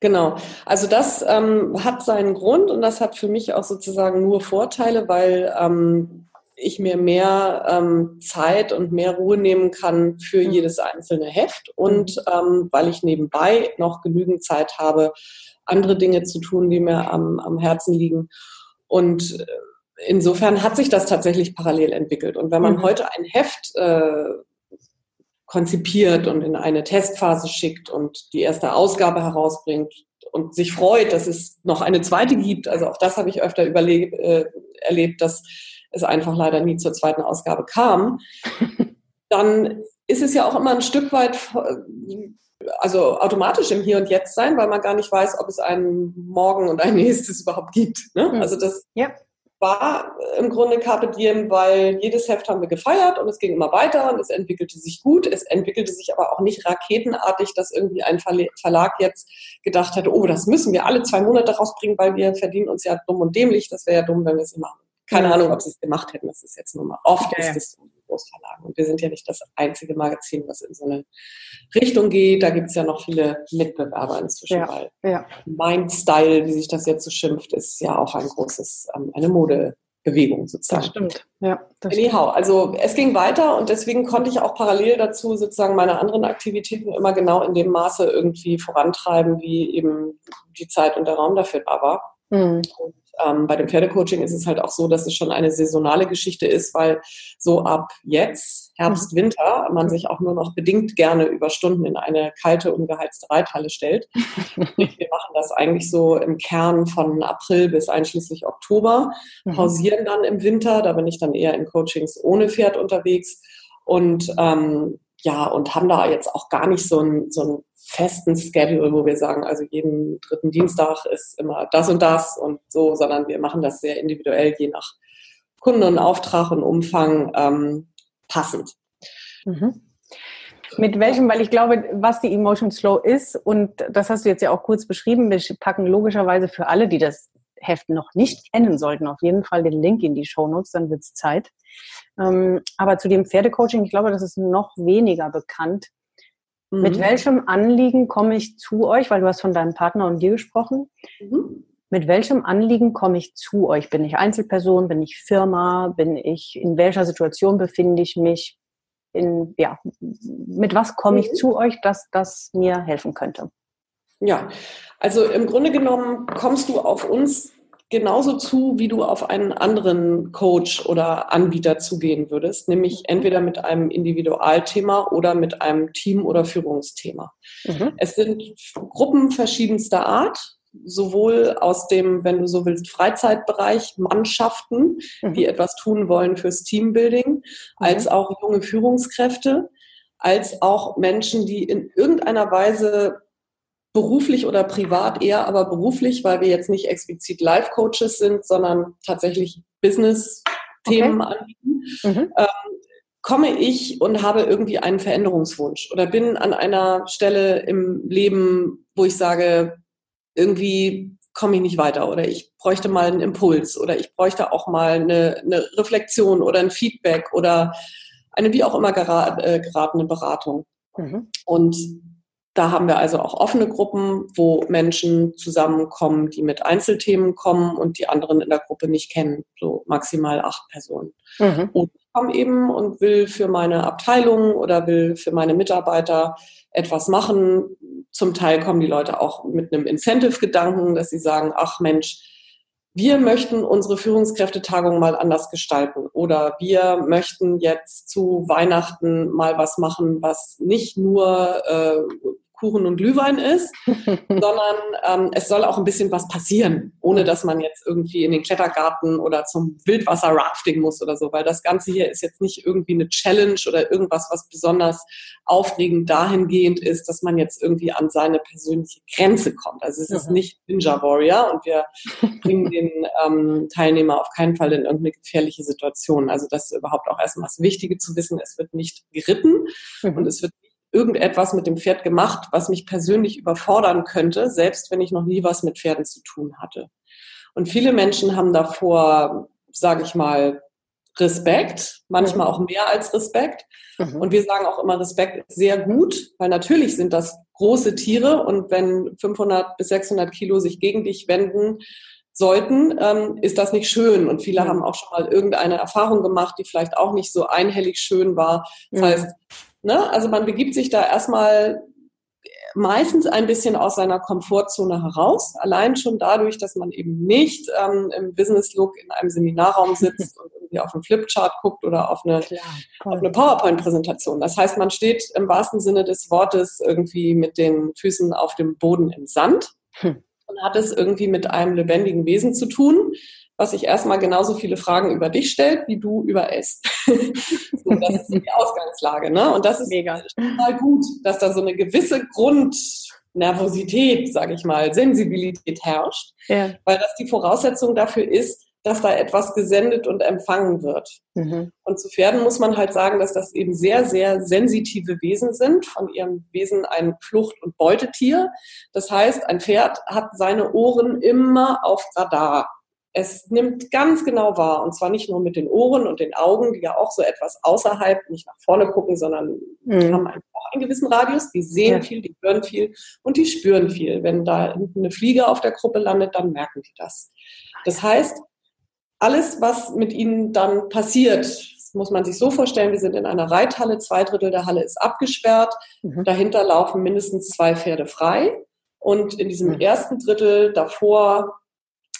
Genau. Also das ähm, hat seinen Grund und das hat für mich auch sozusagen nur Vorteile, weil ähm, ich mir mehr ähm, Zeit und mehr Ruhe nehmen kann für mhm. jedes einzelne Heft und ähm, weil ich nebenbei noch genügend Zeit habe, andere Dinge zu tun, die mir am, am Herzen liegen. Und äh, insofern hat sich das tatsächlich parallel entwickelt. Und wenn man mhm. heute ein Heft äh, konzipiert und in eine Testphase schickt und die erste Ausgabe herausbringt und sich freut, dass es noch eine zweite gibt, also auch das habe ich öfter überlebt, äh, erlebt, dass es einfach leider nie zur zweiten Ausgabe kam, *laughs* dann ist es ja auch immer ein Stück weit also automatisch im Hier und Jetzt sein, weil man gar nicht weiß, ob es einen Morgen und ein *laughs* nächstes überhaupt gibt. Ne? Mhm. Also das ja war im Grunde Carpe Diem, weil jedes Heft haben wir gefeiert und es ging immer weiter und es entwickelte sich gut. Es entwickelte sich aber auch nicht raketenartig, dass irgendwie ein Verlag jetzt gedacht hätte, oh, das müssen wir alle zwei Monate rausbringen, weil wir verdienen uns ja dumm und dämlich. Das wäre ja dumm, wenn wir es machen. Keine Ahnung, ob sie es gemacht hätten. Das ist jetzt nur mal. Oft okay. ist es so Großverlagen. Und wir sind ja nicht das einzige Magazin, was in so eine Richtung geht. Da gibt es ja noch viele Mitbewerber inzwischen, ja. weil ja. Mind Style, wie sich das jetzt so schimpft, ist ja auch ein großes, ähm, eine Modebewegung sozusagen. Das stimmt. Ja, das Anyhow, also es ging weiter und deswegen konnte ich auch parallel dazu sozusagen meine anderen Aktivitäten immer genau in dem Maße irgendwie vorantreiben, wie eben die Zeit und der Raum dafür da war. Mhm. Und ähm, bei dem Pferdecoaching ist es halt auch so, dass es schon eine saisonale Geschichte ist, weil so ab jetzt, Herbst, mhm. Winter, man sich auch nur noch bedingt gerne über Stunden in eine kalte, ungeheizte Reithalle stellt. *laughs* Wir machen das eigentlich so im Kern von April bis einschließlich Oktober, mhm. pausieren dann im Winter, da bin ich dann eher in Coachings ohne Pferd unterwegs und ähm, ja, und haben da jetzt auch gar nicht so ein, so ein festen Schedule, wo wir sagen, also jeden dritten Dienstag ist immer das und das und so, sondern wir machen das sehr individuell, je nach Kunden und Auftrag und Umfang ähm, passend. Mhm. Mit welchem, weil ich glaube, was die Emotion Slow ist, und das hast du jetzt ja auch kurz beschrieben, wir packen logischerweise für alle, die das Heft noch nicht kennen sollten, auf jeden Fall den Link in die Show Notes, dann wird es Zeit. Ähm, aber zu dem Pferdecoaching, ich glaube, das ist noch weniger bekannt. Mhm. Mit welchem Anliegen komme ich zu euch? Weil du hast von deinem Partner und dir gesprochen. Mhm. mit welchem Anliegen komme ich zu euch? Bin ich Einzelperson? Bin ich Firma? Bin ich, in welcher Situation befinde ich mich? In, ja, mit was komme ich mhm. zu euch, dass das mir helfen könnte? Ja, also im Grunde genommen kommst du auf uns genauso zu, wie du auf einen anderen Coach oder Anbieter zugehen würdest, nämlich entweder mit einem Individualthema oder mit einem Team- oder Führungsthema. Mhm. Es sind Gruppen verschiedenster Art sowohl aus dem, wenn du so willst, Freizeitbereich, Mannschaften, mhm. die etwas tun wollen fürs Teambuilding, mhm. als auch junge Führungskräfte, als auch Menschen, die in irgendeiner Weise beruflich oder privat, eher aber beruflich, weil wir jetzt nicht explizit Life-Coaches sind, sondern tatsächlich Business-Themen okay. anbieten. Mhm. Ähm, komme ich und habe irgendwie einen Veränderungswunsch oder bin an einer Stelle im Leben, wo ich sage, irgendwie komme ich nicht weiter oder ich bräuchte mal einen Impuls oder ich bräuchte auch mal eine, eine Reflexion oder ein Feedback oder eine wie auch immer äh, geratene Beratung. Mhm. Und da haben wir also auch offene Gruppen, wo Menschen zusammenkommen, die mit Einzelthemen kommen und die anderen in der Gruppe nicht kennen, so maximal acht Personen. Mhm. Und ich komme eben und will für meine Abteilung oder will für meine Mitarbeiter etwas machen. Zum Teil kommen die Leute auch mit einem Incentive-Gedanken, dass sie sagen, ach Mensch, wir möchten unsere Führungskräftetagung mal anders gestalten oder wir möchten jetzt zu Weihnachten mal was machen, was nicht nur äh, Kuchen und Glühwein ist, *laughs* sondern ähm, es soll auch ein bisschen was passieren, ohne dass man jetzt irgendwie in den Klettergarten oder zum Wildwasser-Rafting muss oder so, weil das Ganze hier ist jetzt nicht irgendwie eine Challenge oder irgendwas, was besonders aufregend dahingehend ist, dass man jetzt irgendwie an seine persönliche Grenze kommt. Also es ist nicht Ninja Warrior und wir *laughs* bringen den ähm, Teilnehmer auf keinen Fall in irgendeine gefährliche Situation. Also das ist überhaupt auch erstmal das Wichtige zu wissen, es wird nicht geritten mhm. und es wird irgendetwas mit dem Pferd gemacht, was mich persönlich überfordern könnte, selbst wenn ich noch nie was mit Pferden zu tun hatte. Und viele Menschen haben davor, sage ich mal, Respekt, manchmal auch mehr als Respekt. Mhm. Und wir sagen auch immer, Respekt ist sehr gut, weil natürlich sind das große Tiere und wenn 500 bis 600 Kilo sich gegen dich wenden sollten, ähm, ist das nicht schön. Und viele mhm. haben auch schon mal irgendeine Erfahrung gemacht, die vielleicht auch nicht so einhellig schön war. Das mhm. heißt, Ne? Also man begibt sich da erstmal meistens ein bisschen aus seiner Komfortzone heraus, allein schon dadurch, dass man eben nicht ähm, im Business-Look in einem Seminarraum sitzt *laughs* und irgendwie auf einen Flipchart guckt oder auf eine, eine PowerPoint-Präsentation. Das heißt, man steht im wahrsten Sinne des Wortes irgendwie mit den Füßen auf dem Boden im Sand hm. und hat es irgendwie mit einem lebendigen Wesen zu tun, was sich erstmal genauso viele Fragen über dich stellt, wie du über es. *laughs* so, das ist die Ausgangslage. Ne? Und das ist Mega. mal gut, dass da so eine gewisse Grundnervosität, sage ich mal, Sensibilität herrscht, ja. weil das die Voraussetzung dafür ist, dass da etwas gesendet und empfangen wird. Mhm. Und zu Pferden muss man halt sagen, dass das eben sehr, sehr sensitive Wesen sind, von ihrem Wesen ein Flucht- und Beutetier. Das heißt, ein Pferd hat seine Ohren immer auf Radar es nimmt ganz genau wahr, und zwar nicht nur mit den Ohren und den Augen, die ja auch so etwas außerhalb, nicht nach vorne gucken, sondern mhm. haben auch einen gewissen Radius, die sehen ja. viel, die hören viel und die spüren viel. Wenn da eine Fliege auf der Gruppe landet, dann merken die das. Das heißt, alles, was mit ihnen dann passiert, muss man sich so vorstellen, wir sind in einer Reithalle, zwei Drittel der Halle ist abgesperrt, mhm. dahinter laufen mindestens zwei Pferde frei. Und in diesem mhm. ersten Drittel davor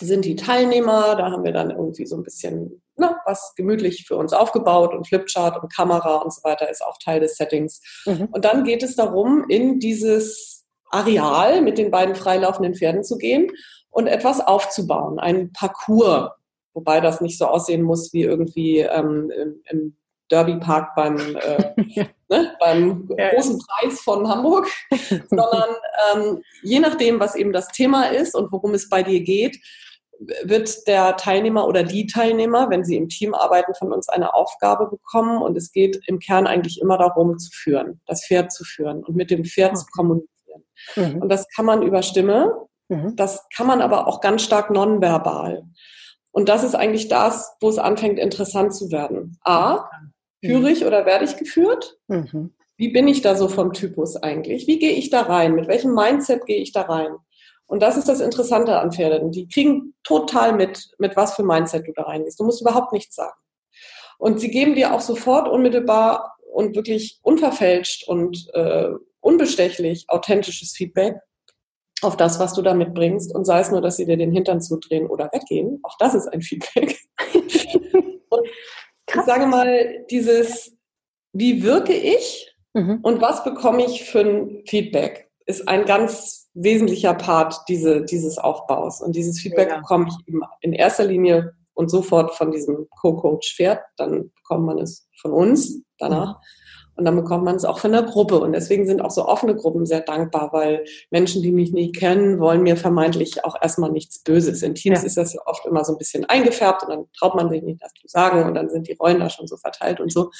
sind die Teilnehmer. Da haben wir dann irgendwie so ein bisschen na, was gemütlich für uns aufgebaut und Flipchart und Kamera und so weiter ist auch Teil des Settings. Mhm. Und dann geht es darum, in dieses Areal mit den beiden freilaufenden Pferden zu gehen und etwas aufzubauen, ein Parcours, wobei das nicht so aussehen muss wie irgendwie ähm, im, im Derby Park beim, äh, *laughs* ne, beim ja. großen Preis von Hamburg, *laughs* sondern ähm, je nachdem, was eben das Thema ist und worum es bei dir geht, wird der Teilnehmer oder die Teilnehmer, wenn sie im Team arbeiten, von uns eine Aufgabe bekommen. Und es geht im Kern eigentlich immer darum, zu führen, das Pferd zu führen und mit dem Pferd okay. zu kommunizieren. Mhm. Und das kann man über Stimme, mhm. das kann man aber auch ganz stark nonverbal. Und das ist eigentlich das, wo es anfängt, interessant zu werden. A, mhm. führe ich oder werde ich geführt? Mhm. Wie bin ich da so vom Typus eigentlich? Wie gehe ich da rein? Mit welchem Mindset gehe ich da rein? Und das ist das Interessante an Pferden. Die kriegen total mit, mit was für Mindset du da reingehst. Du musst überhaupt nichts sagen. Und sie geben dir auch sofort unmittelbar und wirklich unverfälscht und äh, unbestechlich authentisches Feedback auf das, was du da mitbringst. Und sei es nur, dass sie dir den Hintern zudrehen oder weggehen. Auch das ist ein Feedback. *laughs* und ich sage mal, dieses, wie wirke ich mhm. und was bekomme ich für ein Feedback, ist ein ganz wesentlicher Part diese, dieses Aufbaus. Und dieses Feedback ja. bekomme ich eben in erster Linie und sofort von diesem Co-Coach Pferd. Dann bekommt man es von uns danach. Und dann bekommt man es auch von der Gruppe. Und deswegen sind auch so offene Gruppen sehr dankbar, weil Menschen, die mich nicht kennen, wollen mir vermeintlich auch erstmal nichts Böses. In Teams ja. ist das ja oft immer so ein bisschen eingefärbt und dann traut man sich nicht, das zu sagen und dann sind die Rollen da schon so verteilt und so.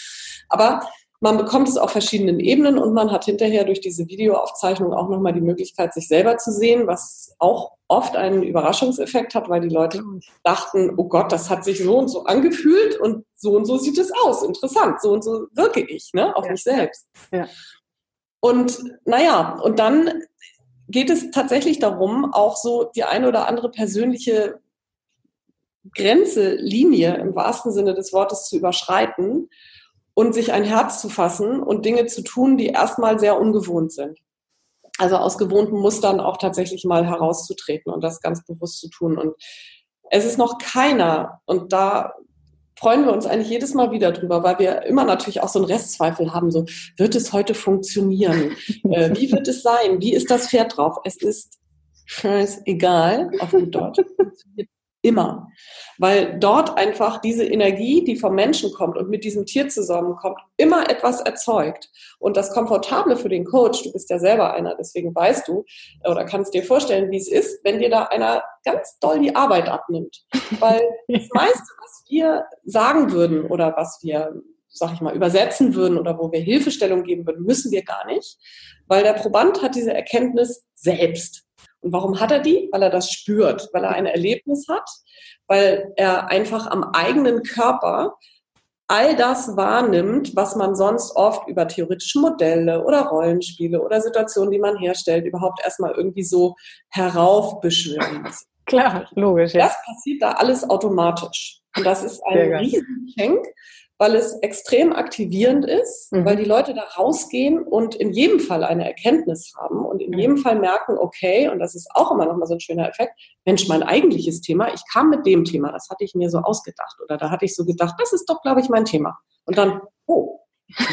Aber man bekommt es auf verschiedenen Ebenen und man hat hinterher durch diese Videoaufzeichnung auch nochmal die Möglichkeit, sich selber zu sehen, was auch oft einen Überraschungseffekt hat, weil die Leute dachten, oh Gott, das hat sich so und so angefühlt und so und so sieht es aus. Interessant, so und so wirke ich, ne, auf ja. mich selbst. Ja. Und naja, und dann geht es tatsächlich darum, auch so die eine oder andere persönliche Grenze, Linie im wahrsten Sinne des Wortes zu überschreiten und sich ein Herz zu fassen und Dinge zu tun, die erstmal sehr ungewohnt sind. Also aus gewohnten Mustern auch tatsächlich mal herauszutreten und das ganz bewusst zu tun. Und es ist noch keiner, und da freuen wir uns eigentlich jedes Mal wieder drüber, weil wir immer natürlich auch so einen Restzweifel haben, so, wird es heute funktionieren? *laughs* äh, wie wird es sein? Wie ist das Pferd drauf? Es ist scheißegal, auf gut Deutsch. *laughs* Immer. Weil dort einfach diese Energie, die vom Menschen kommt und mit diesem Tier zusammenkommt, immer etwas erzeugt. Und das Komfortable für den Coach, du bist ja selber einer, deswegen weißt du oder kannst dir vorstellen, wie es ist, wenn dir da einer ganz doll die Arbeit abnimmt. Weil *laughs* das meiste, was wir sagen würden oder was wir sag ich mal, übersetzen würden oder wo wir Hilfestellung geben würden, müssen wir gar nicht, weil der Proband hat diese Erkenntnis selbst. Und warum hat er die? Weil er das spürt, weil er ein Erlebnis hat, weil er einfach am eigenen Körper all das wahrnimmt, was man sonst oft über theoretische Modelle oder Rollenspiele oder Situationen, die man herstellt, überhaupt erstmal irgendwie so heraufbeschwören muss. Klar, logisch. Ja. Das passiert da alles automatisch. Und das ist ein Riesengeschenk, weil es extrem aktivierend ist, mhm. weil die Leute da rausgehen und in jedem Fall eine Erkenntnis haben und in mhm. jedem Fall merken, okay, und das ist auch immer noch mal so ein schöner Effekt, Mensch, mein eigentliches Thema, ich kam mit dem Thema, das hatte ich mir so ausgedacht oder da hatte ich so gedacht, das ist doch, glaube ich, mein Thema. Und dann, oh,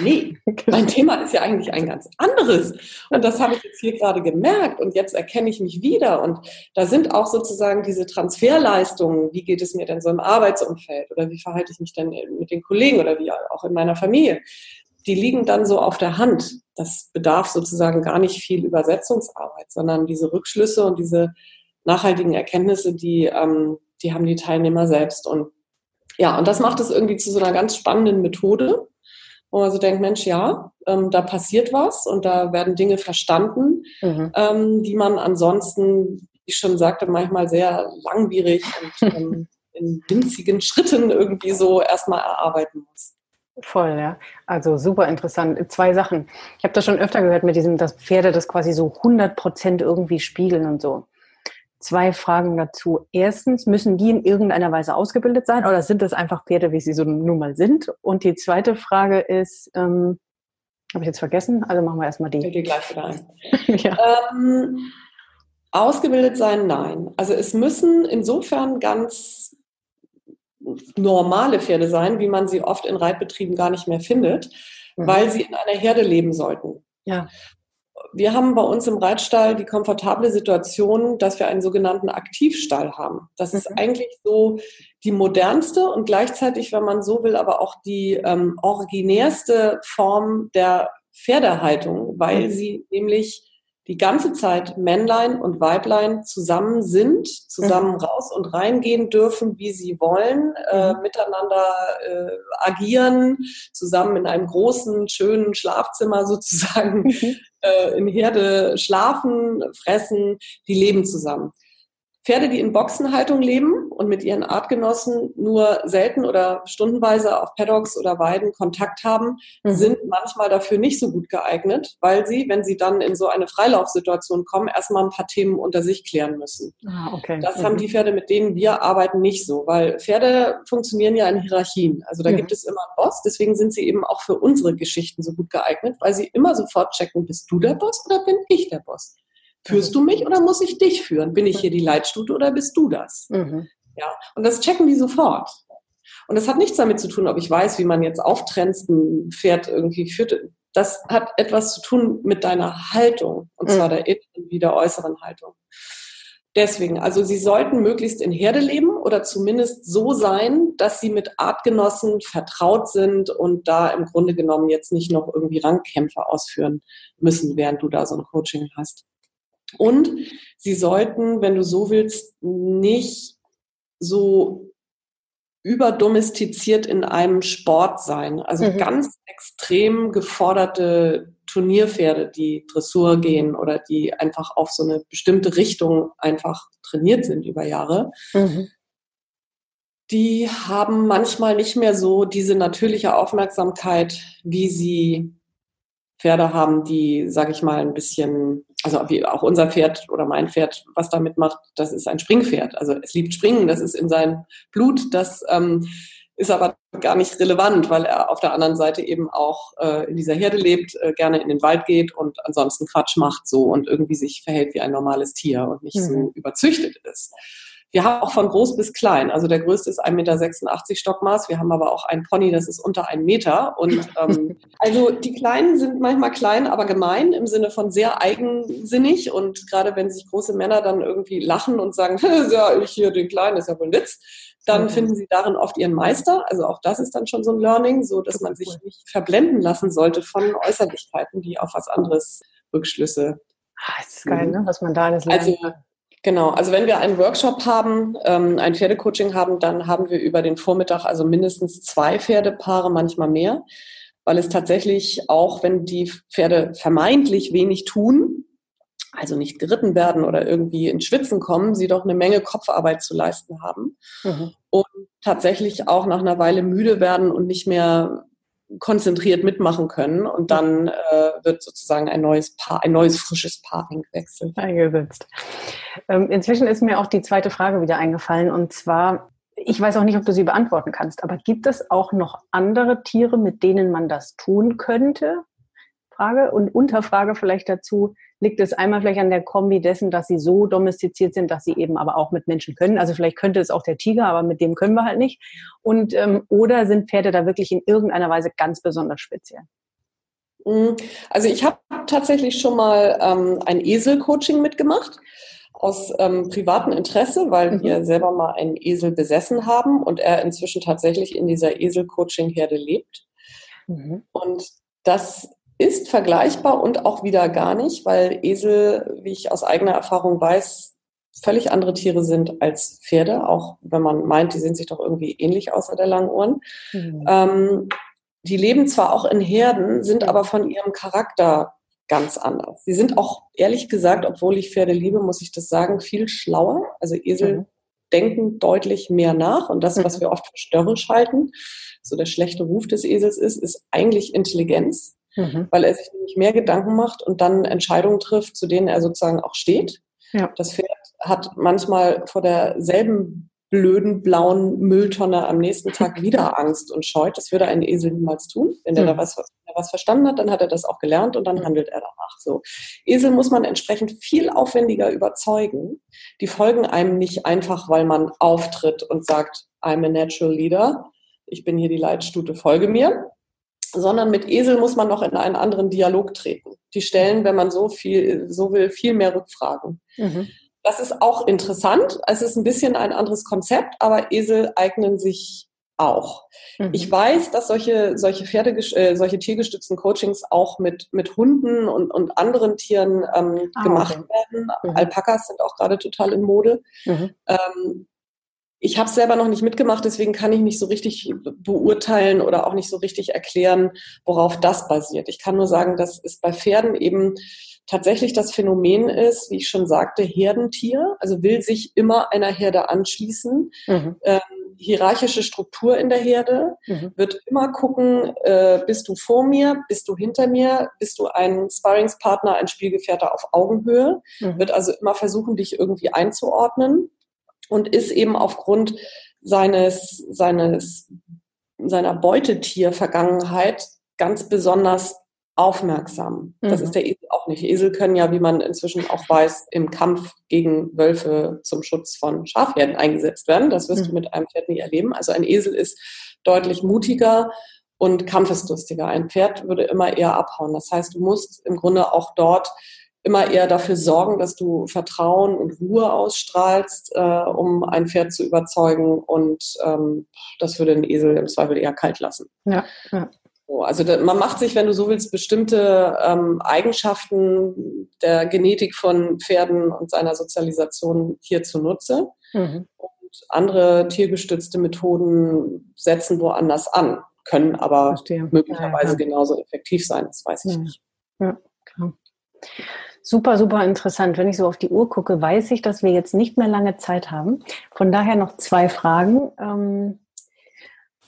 Nee, mein Thema ist ja eigentlich ein ganz anderes. Und das habe ich jetzt hier gerade gemerkt und jetzt erkenne ich mich wieder. Und da sind auch sozusagen diese Transferleistungen, wie geht es mir denn so im Arbeitsumfeld oder wie verhalte ich mich denn mit den Kollegen oder wie auch in meiner Familie, die liegen dann so auf der Hand. Das bedarf sozusagen gar nicht viel Übersetzungsarbeit, sondern diese Rückschlüsse und diese nachhaltigen Erkenntnisse, die, ähm, die haben die Teilnehmer selbst. Und ja, und das macht es irgendwie zu so einer ganz spannenden Methode wo man so denkt, Mensch, ja, ähm, da passiert was und da werden Dinge verstanden, mhm. ähm, die man ansonsten, wie ich schon sagte, manchmal sehr langwierig und *laughs* ähm, in winzigen Schritten irgendwie so erstmal erarbeiten muss. Voll, ja. Also super interessant. Zwei Sachen. Ich habe das schon öfter gehört mit diesem, dass Pferde das quasi so 100 Prozent irgendwie spiegeln und so zwei Fragen dazu. Erstens, müssen die in irgendeiner Weise ausgebildet sein oder sind das einfach Pferde, wie sie so nun mal sind? Und die zweite Frage ist, ähm, habe ich jetzt vergessen? Also machen wir erstmal die. Ich gleich wieder ein. *laughs* ja. ähm, ausgebildet sein, nein. Also es müssen insofern ganz normale Pferde sein, wie man sie oft in Reitbetrieben gar nicht mehr findet, mhm. weil sie in einer Herde leben sollten. Ja wir haben bei uns im Reitstall die komfortable Situation, dass wir einen sogenannten Aktivstall haben. Das ist mhm. eigentlich so die modernste und gleichzeitig, wenn man so will, aber auch die ähm, originärste Form der Pferdehaltung, weil mhm. sie nämlich die ganze Zeit Männlein und Weiblein zusammen sind, zusammen mhm. raus und reingehen dürfen, wie sie wollen, äh, mhm. miteinander äh, agieren, zusammen in einem großen, schönen Schlafzimmer *laughs* sozusagen mhm. Äh, in Herde schlafen, fressen, die leben zusammen. Pferde, die in Boxenhaltung leben und mit ihren Artgenossen nur selten oder stundenweise auf Paddocks oder Weiden Kontakt haben, mhm. sind manchmal dafür nicht so gut geeignet, weil sie, wenn sie dann in so eine Freilaufsituation kommen, erstmal ein paar Themen unter sich klären müssen. Ah, okay. Das mhm. haben die Pferde, mit denen wir arbeiten, nicht so, weil Pferde funktionieren ja in Hierarchien. Also da mhm. gibt es immer einen Boss, deswegen sind sie eben auch für unsere Geschichten so gut geeignet, weil sie immer sofort checken, bist du der Boss oder bin ich der Boss? Führst du mich oder muss ich dich führen? Bin ich hier die Leitstute oder bist du das? Mhm. Ja, und das checken die sofort. Und das hat nichts damit zu tun, ob ich weiß, wie man jetzt auftrennt, ein Pferd irgendwie führt. Das hat etwas zu tun mit deiner Haltung, und zwar mhm. der inneren wie der äußeren Haltung. Deswegen, also sie sollten möglichst in Herde leben oder zumindest so sein, dass sie mit Artgenossen vertraut sind und da im Grunde genommen jetzt nicht noch irgendwie Rangkämpfe ausführen müssen, während du da so ein Coaching hast. Und sie sollten, wenn du so willst, nicht so überdomestiziert in einem Sport sein. Also mhm. ganz extrem geforderte Turnierpferde, die Dressur gehen oder die einfach auf so eine bestimmte Richtung einfach trainiert sind über Jahre. Mhm. Die haben manchmal nicht mehr so diese natürliche Aufmerksamkeit, wie sie Pferde haben, die, sage ich mal, ein bisschen, also wie auch unser Pferd oder mein Pferd, was damit macht, das ist ein Springpferd. Also es liebt Springen, das ist in seinem Blut, das ähm, ist aber gar nicht relevant, weil er auf der anderen Seite eben auch äh, in dieser Herde lebt, äh, gerne in den Wald geht und ansonsten Quatsch macht so und irgendwie sich verhält wie ein normales Tier und nicht mhm. so überzüchtet ist. Wir haben auch von groß bis klein. Also der größte ist 1,86 Meter Stockmaß. Wir haben aber auch einen Pony, das ist unter einem Meter. Und ähm, *laughs* also die Kleinen sind manchmal klein, aber gemein im Sinne von sehr eigensinnig. Und gerade wenn sich große Männer dann irgendwie lachen und sagen, *laughs* ja, ich hier den Kleinen, ist ja wohl ein Witz, dann mhm. finden sie darin oft ihren Meister. Also auch das ist dann schon so ein Learning, so dass man sich nicht verblenden lassen sollte von Äußerlichkeiten, die auf was anderes Rückschlüsse. Ah, das ist geil, ne? was man da alles lernt. Also, Genau, also wenn wir einen Workshop haben, ähm, ein Pferdecoaching haben, dann haben wir über den Vormittag also mindestens zwei Pferdepaare, manchmal mehr, weil es tatsächlich auch, wenn die Pferde vermeintlich wenig tun, also nicht geritten werden oder irgendwie ins Schwitzen kommen, sie doch eine Menge Kopfarbeit zu leisten haben mhm. und tatsächlich auch nach einer Weile müde werden und nicht mehr konzentriert mitmachen können und dann äh, wird sozusagen ein neues Paar, ein neues frisches Paaring gewechselt. Eingesetzt. Ähm, inzwischen ist mir auch die zweite Frage wieder eingefallen und zwar, ich weiß auch nicht, ob du sie beantworten kannst, aber gibt es auch noch andere Tiere, mit denen man das tun könnte? Frage und Unterfrage vielleicht dazu, liegt es einmal vielleicht an der Kombi dessen, dass sie so domestiziert sind, dass sie eben aber auch mit Menschen können. Also vielleicht könnte es auch der Tiger, aber mit dem können wir halt nicht. Und ähm, oder sind Pferde da wirklich in irgendeiner Weise ganz besonders speziell? Mhm. Also ich habe tatsächlich schon mal ähm, ein Esel-Coaching mitgemacht aus ähm, privatem Interesse, weil mhm. wir selber mal einen Esel besessen haben und er inzwischen tatsächlich in dieser Esel-Coaching-Herde lebt. Mhm. Und das ist vergleichbar und auch wieder gar nicht, weil Esel, wie ich aus eigener Erfahrung weiß, völlig andere Tiere sind als Pferde, auch wenn man meint, die sehen sich doch irgendwie ähnlich außer der langen Ohren. Mhm. Ähm, die leben zwar auch in Herden, sind aber von ihrem Charakter ganz anders. Sie sind auch, ehrlich gesagt, obwohl ich Pferde liebe, muss ich das sagen, viel schlauer. Also Esel mhm. denken deutlich mehr nach und das, was mhm. wir oft für störrisch halten, so der schlechte Ruf des Esels ist, ist eigentlich Intelligenz mhm. weil er sich nämlich mehr Gedanken macht und dann Entscheidungen trifft, zu denen er sozusagen auch steht. Ja. Das Pferd hat manchmal vor derselben blöden blauen Mülltonne am nächsten *laughs* Tag wieder Angst und scheut. Das würde ein Esel niemals tun. Wenn der mhm. da was, was verstanden hat, dann hat er das auch gelernt und dann mhm. handelt er danach. So. Esel muss man entsprechend viel aufwendiger überzeugen. Die folgen einem nicht einfach, weil man auftritt und sagt, I'm a natural leader. Ich bin hier die Leitstute, folge mir, sondern mit Esel muss man noch in einen anderen Dialog treten. Die stellen, wenn man so viel, so will, viel mehr Rückfragen. Mhm. Das ist auch interessant. Es ist ein bisschen ein anderes Konzept, aber Esel eignen sich auch. Mhm. Ich weiß, dass solche, solche Pferde, äh, solche tiergestützten Coachings auch mit, mit Hunden und, und anderen Tieren ähm, ah, gemacht okay. werden. Mhm. Alpakas sind auch gerade total in Mode. Mhm. Ähm, ich habe es selber noch nicht mitgemacht, deswegen kann ich nicht so richtig beurteilen oder auch nicht so richtig erklären, worauf das basiert. Ich kann nur sagen, dass es bei Pferden eben tatsächlich das Phänomen ist, wie ich schon sagte, Herdentier, also will sich immer einer Herde anschließen. Mhm. Ähm, hierarchische Struktur in der Herde, mhm. wird immer gucken, äh, bist du vor mir, bist du hinter mir, bist du ein Sparringspartner, ein Spielgefährte auf Augenhöhe, mhm. wird also immer versuchen, dich irgendwie einzuordnen und ist eben aufgrund seines, seines, seiner Beutetiervergangenheit ganz besonders aufmerksam. Das mhm. ist der Esel auch nicht. Esel können ja, wie man inzwischen auch weiß, im Kampf gegen Wölfe zum Schutz von Schafherden eingesetzt werden. Das wirst mhm. du mit einem Pferd nie erleben. Also ein Esel ist deutlich mutiger und kampfeslustiger. Ein Pferd würde immer eher abhauen. Das heißt, du musst im Grunde auch dort immer eher dafür sorgen, dass du Vertrauen und Ruhe ausstrahlst, äh, um ein Pferd zu überzeugen. Und ähm, das würde den Esel im Zweifel eher kalt lassen. Ja, ja. Also man macht sich, wenn du so willst, bestimmte ähm, Eigenschaften der Genetik von Pferden und seiner Sozialisation hier zunutze. Mhm. Und andere tiergestützte Methoden setzen woanders an, können aber Verstehe. möglicherweise ja, ja. genauso effektiv sein. Das weiß ich ja. nicht. Ja, klar. Super, super interessant. Wenn ich so auf die Uhr gucke, weiß ich, dass wir jetzt nicht mehr lange Zeit haben. Von daher noch zwei Fragen. Ähm,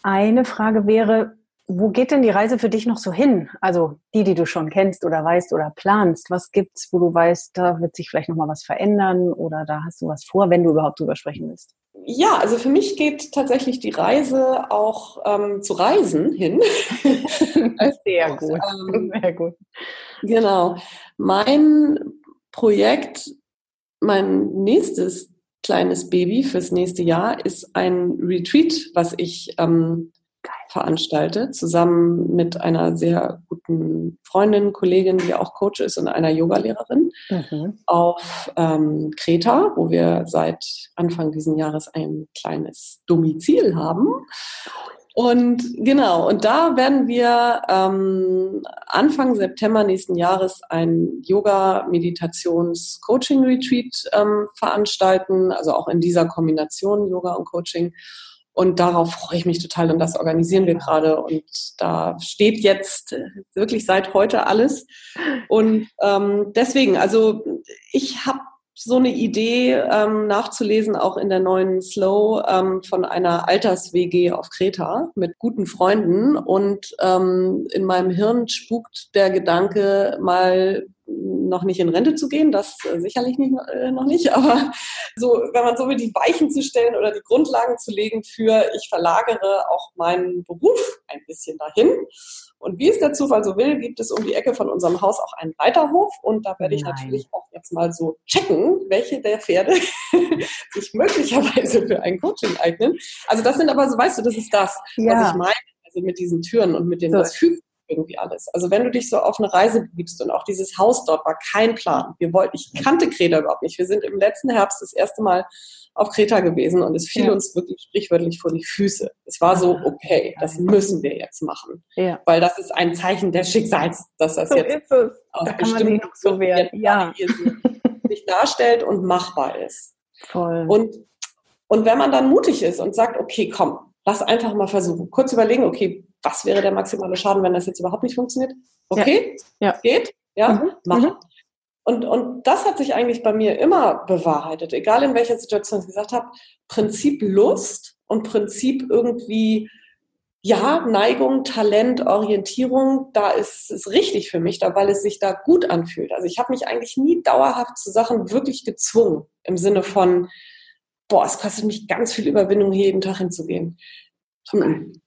eine Frage wäre, wo geht denn die Reise für dich noch so hin? Also die, die du schon kennst oder weißt oder planst. Was gibt's, wo du weißt, da wird sich vielleicht noch mal was verändern oder da hast du was vor, wenn du überhaupt drüber sprechen willst? Ja, also für mich geht tatsächlich die Reise auch ähm, zu Reisen hin. *laughs* Sehr gut. Ähm, Sehr gut. Genau. Mein Projekt, mein nächstes kleines Baby fürs nächste Jahr ist ein Retreat, was ich ähm, veranstalte, zusammen mit einer sehr guten Freundin, Kollegin, die auch Coach ist und einer Yogalehrerin mhm. auf ähm, Kreta, wo wir seit Anfang dieses Jahres ein kleines Domizil haben. Und genau, und da werden wir ähm, Anfang September nächsten Jahres ein Yoga-Meditations-Coaching-Retreat ähm, veranstalten, also auch in dieser Kombination Yoga und Coaching. Und darauf freue ich mich total und das organisieren wir gerade. Und da steht jetzt wirklich seit heute alles. Und ähm, deswegen, also ich habe so eine Idee ähm, nachzulesen, auch in der neuen Slow ähm, von einer Alters-WG auf Kreta mit guten Freunden. Und ähm, in meinem Hirn spukt der Gedanke, mal noch nicht in Rente zu gehen, das äh, sicherlich nicht, äh, noch nicht, aber so, wenn man so will, die Weichen zu stellen oder die Grundlagen zu legen für, ich verlagere auch meinen Beruf ein bisschen dahin. Und wie es der Zufall so will, gibt es um die Ecke von unserem Haus auch einen Reiterhof und da werde ich Nein. natürlich auch jetzt mal so checken, welche der Pferde *laughs* sich möglicherweise für ein Coaching eignen. Also das sind aber so, weißt du, das ist das, ja. was ich meine. Also mit diesen Türen und mit dem, so. das fügt irgendwie alles. Also wenn du dich so auf eine Reise begibst und auch dieses Haus dort war kein Plan. Wir wollten, ich kannte Kreta überhaupt nicht. Wir sind im letzten Herbst das erste Mal auf Kreta gewesen und es fiel ja. uns wirklich sprichwörtlich vor die Füße. Es war so, okay, das müssen wir jetzt machen. Ja. Weil das ist ein Zeichen des Schicksals, dass das so jetzt aus bestimmten so. Ja. sich darstellt und machbar ist. Voll. Und, und wenn man dann mutig ist und sagt, okay, komm, lass einfach mal versuchen. Kurz überlegen, okay, was wäre der maximale Schaden, wenn das jetzt überhaupt nicht funktioniert? Okay, ja. ja. geht, ja, mhm. machen. Mhm. Und, und das hat sich eigentlich bei mir immer bewahrheitet, egal in welcher Situation ich gesagt habe, Prinzip Lust und Prinzip irgendwie, ja, Neigung, Talent, Orientierung, da ist es richtig für mich, da, weil es sich da gut anfühlt. Also ich habe mich eigentlich nie dauerhaft zu Sachen wirklich gezwungen, im Sinne von, boah, es kostet mich ganz viel Überwindung, hier jeden Tag hinzugehen.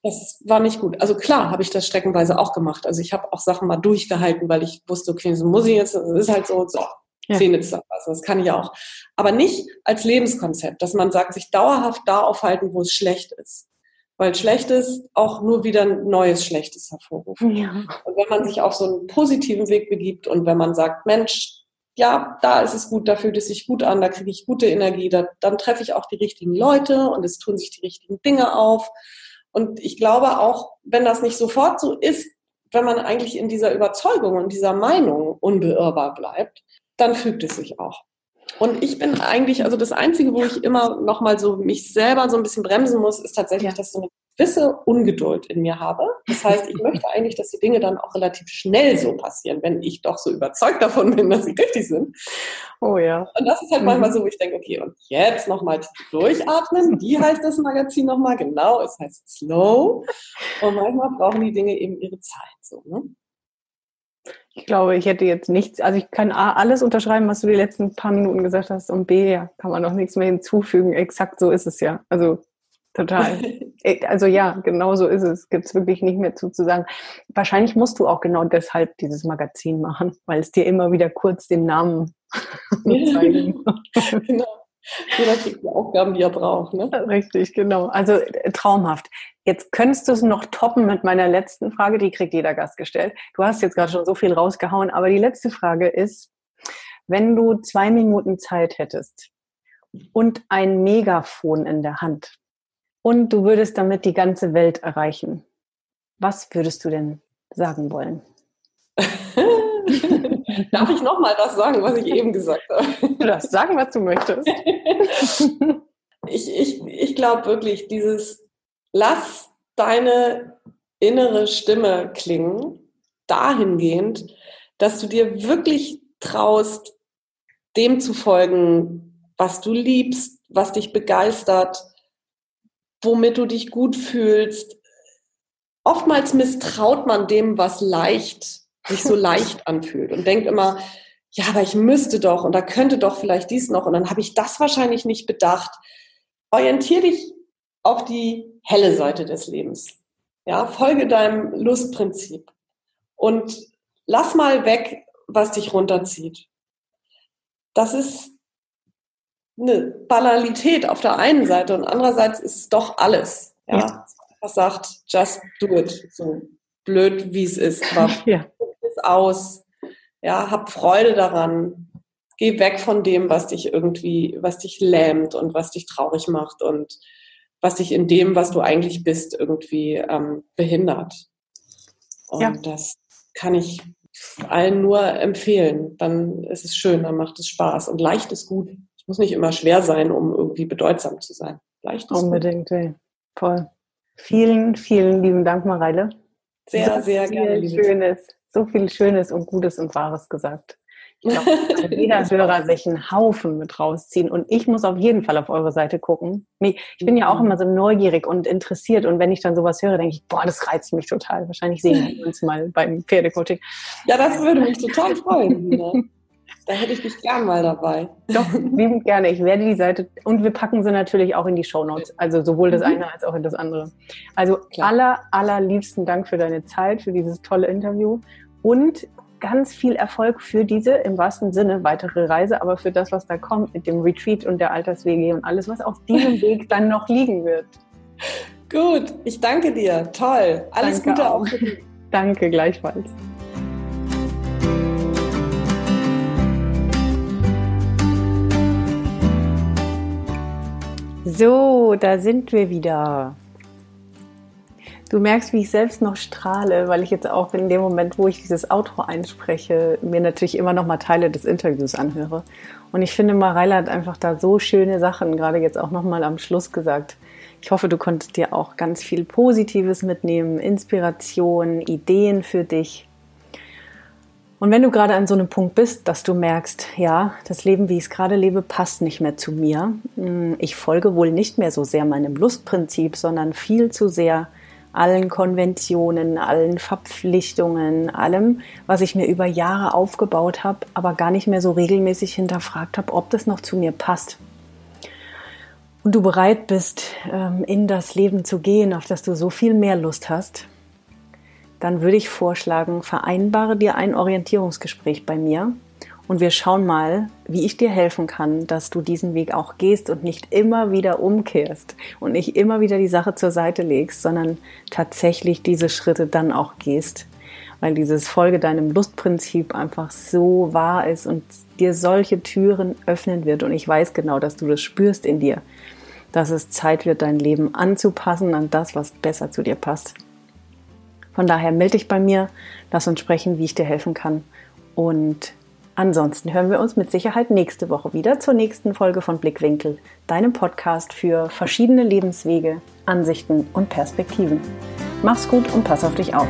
Das war nicht gut. Also klar habe ich das streckenweise auch gemacht. Also ich habe auch Sachen mal durchgehalten, weil ich wusste, okay, so muss ich jetzt, das ist halt so, so, ja. Zähne zusammenfassen, das kann ich auch. Aber nicht als Lebenskonzept, dass man sagt, sich dauerhaft da aufhalten, wo es schlecht ist. Weil Schlechtes auch nur wieder ein neues Schlechtes hervorrufen. Ja. Und wenn man sich auf so einen positiven Weg begibt und wenn man sagt, Mensch, ja, da ist es gut, da fühlt es sich gut an, da kriege ich gute Energie, da, dann treffe ich auch die richtigen Leute und es tun sich die richtigen Dinge auf. Und ich glaube auch, wenn das nicht sofort so ist, wenn man eigentlich in dieser Überzeugung und dieser Meinung unbeirrbar bleibt, dann fügt es sich auch. Und ich bin eigentlich, also das Einzige, wo ich immer noch mal so mich selber so ein bisschen bremsen muss, ist tatsächlich, ja. dass so eine gewisse Ungeduld in mir habe. Das heißt, ich möchte *laughs* eigentlich, dass die Dinge dann auch relativ schnell so passieren, wenn ich doch so überzeugt davon bin, dass sie richtig sind. Oh ja. Und das ist halt mhm. manchmal so, wo ich denke, okay, und jetzt nochmal durchatmen. Wie heißt das Magazin nochmal? Genau, es heißt Slow. Und manchmal brauchen die Dinge eben ihre Zeit. So, ne? Ich glaube, ich hätte jetzt nichts, also ich kann A, alles unterschreiben, was du die letzten paar Minuten gesagt hast und B, ja, kann man noch nichts mehr hinzufügen. Exakt so ist es ja. Also total. Äh, also ja, genau so ist es. Gibt es wirklich nicht mehr zu, zu sagen. Wahrscheinlich musst du auch genau deshalb dieses Magazin machen, weil es dir immer wieder kurz den Namen *laughs* zeigen. *laughs* genau. Jeder kriegt die Aufgaben, die er braucht. Ne? Richtig, genau. Also äh, traumhaft. Jetzt könntest du es noch toppen mit meiner letzten Frage, die kriegt jeder Gast gestellt. Du hast jetzt gerade schon so viel rausgehauen, aber die letzte Frage ist, wenn du zwei Minuten Zeit hättest und ein Megafon in der Hand und du würdest damit die ganze Welt erreichen, was würdest du denn sagen wollen? *laughs* Darf ich nochmal das sagen, was ich eben gesagt habe? Du darfst sagen, was du möchtest. *laughs* ich ich, ich glaube wirklich, dieses Lass deine innere Stimme klingen, dahingehend, dass du dir wirklich traust, dem zu folgen, was du liebst, was dich begeistert, womit du dich gut fühlst. Oftmals misstraut man dem, was leicht sich so *laughs* leicht anfühlt und denkt immer, ja, aber ich müsste doch und da könnte doch vielleicht dies noch und dann habe ich das wahrscheinlich nicht bedacht. Orientier dich auf die helle Seite des Lebens. Ja, folge deinem Lustprinzip und lass mal weg, was dich runterzieht. Das ist eine Banalität auf der einen Seite und andererseits ist es doch alles. Ja, was sagt, just do it. So blöd, wie es ist. Aber *laughs* ja aus, ja, hab Freude daran, geh weg von dem, was dich irgendwie, was dich lähmt und was dich traurig macht und was dich in dem, was du eigentlich bist, irgendwie ähm, behindert. Und ja. das kann ich allen nur empfehlen. Dann ist es schön, dann macht es Spaß und leicht ist gut. Muss nicht immer schwer sein, um irgendwie bedeutsam zu sein. Leicht ist Unbedingt, gut. voll. Vielen, vielen lieben Dank, Mareile. Sehr, sehr, sehr gerne. Schönes so viel Schönes und Gutes und Wahres gesagt. Ich glaube, *laughs* jeder Hörer sich einen Haufen mit rausziehen. Und ich muss auf jeden Fall auf eure Seite gucken. Ich bin ja auch mhm. immer so neugierig und interessiert. Und wenn ich dann sowas höre, denke ich, boah, das reizt mich total. Wahrscheinlich sehen wir uns mal beim Pferdecoaching. Ja, das *laughs* würde mich total freuen. Da hätte ich dich gern mal dabei. Doch, liebend gerne. Ich werde die Seite und wir packen sie natürlich auch in die Show Notes. Also sowohl das mhm. eine als auch in das andere. Also Klar. aller, allerliebsten Dank für deine Zeit, für dieses tolle Interview und ganz viel Erfolg für diese im wahrsten Sinne weitere Reise, aber für das, was da kommt mit dem Retreat und der Alterswege und alles, was auf diesem *laughs* Weg dann noch liegen wird. Gut, ich danke dir. Toll. Alles danke Gute auch. auch. *laughs* danke gleichfalls. So, da sind wir wieder. Du merkst, wie ich selbst noch strahle, weil ich jetzt auch in dem Moment, wo ich dieses Outro einspreche, mir natürlich immer noch mal Teile des Interviews anhöre. Und ich finde, Mareile hat einfach da so schöne Sachen, gerade jetzt auch noch mal am Schluss gesagt. Ich hoffe, du konntest dir auch ganz viel Positives mitnehmen, Inspiration, Ideen für dich. Und wenn du gerade an so einem Punkt bist, dass du merkst, ja, das Leben, wie ich es gerade lebe, passt nicht mehr zu mir. Hm, ich folge wohl nicht mehr so sehr meinem Lustprinzip, sondern viel zu sehr allen Konventionen, allen Verpflichtungen, allem, was ich mir über Jahre aufgebaut habe, aber gar nicht mehr so regelmäßig hinterfragt habe, ob das noch zu mir passt. Und du bereit bist, ähm, in das Leben zu gehen, auf das du so viel mehr Lust hast, dann würde ich vorschlagen, vereinbare dir ein Orientierungsgespräch bei mir und wir schauen mal, wie ich dir helfen kann, dass du diesen Weg auch gehst und nicht immer wieder umkehrst und nicht immer wieder die Sache zur Seite legst, sondern tatsächlich diese Schritte dann auch gehst. Weil dieses Folge deinem Lustprinzip einfach so wahr ist und dir solche Türen öffnen wird. Und ich weiß genau, dass du das spürst in dir, dass es Zeit wird, dein Leben anzupassen an das, was besser zu dir passt. Von daher melde dich bei mir, lass uns sprechen, wie ich dir helfen kann. Und Ansonsten hören wir uns mit Sicherheit nächste Woche wieder zur nächsten Folge von Blickwinkel, deinem Podcast für verschiedene Lebenswege, Ansichten und Perspektiven. Mach's gut und pass auf dich auf.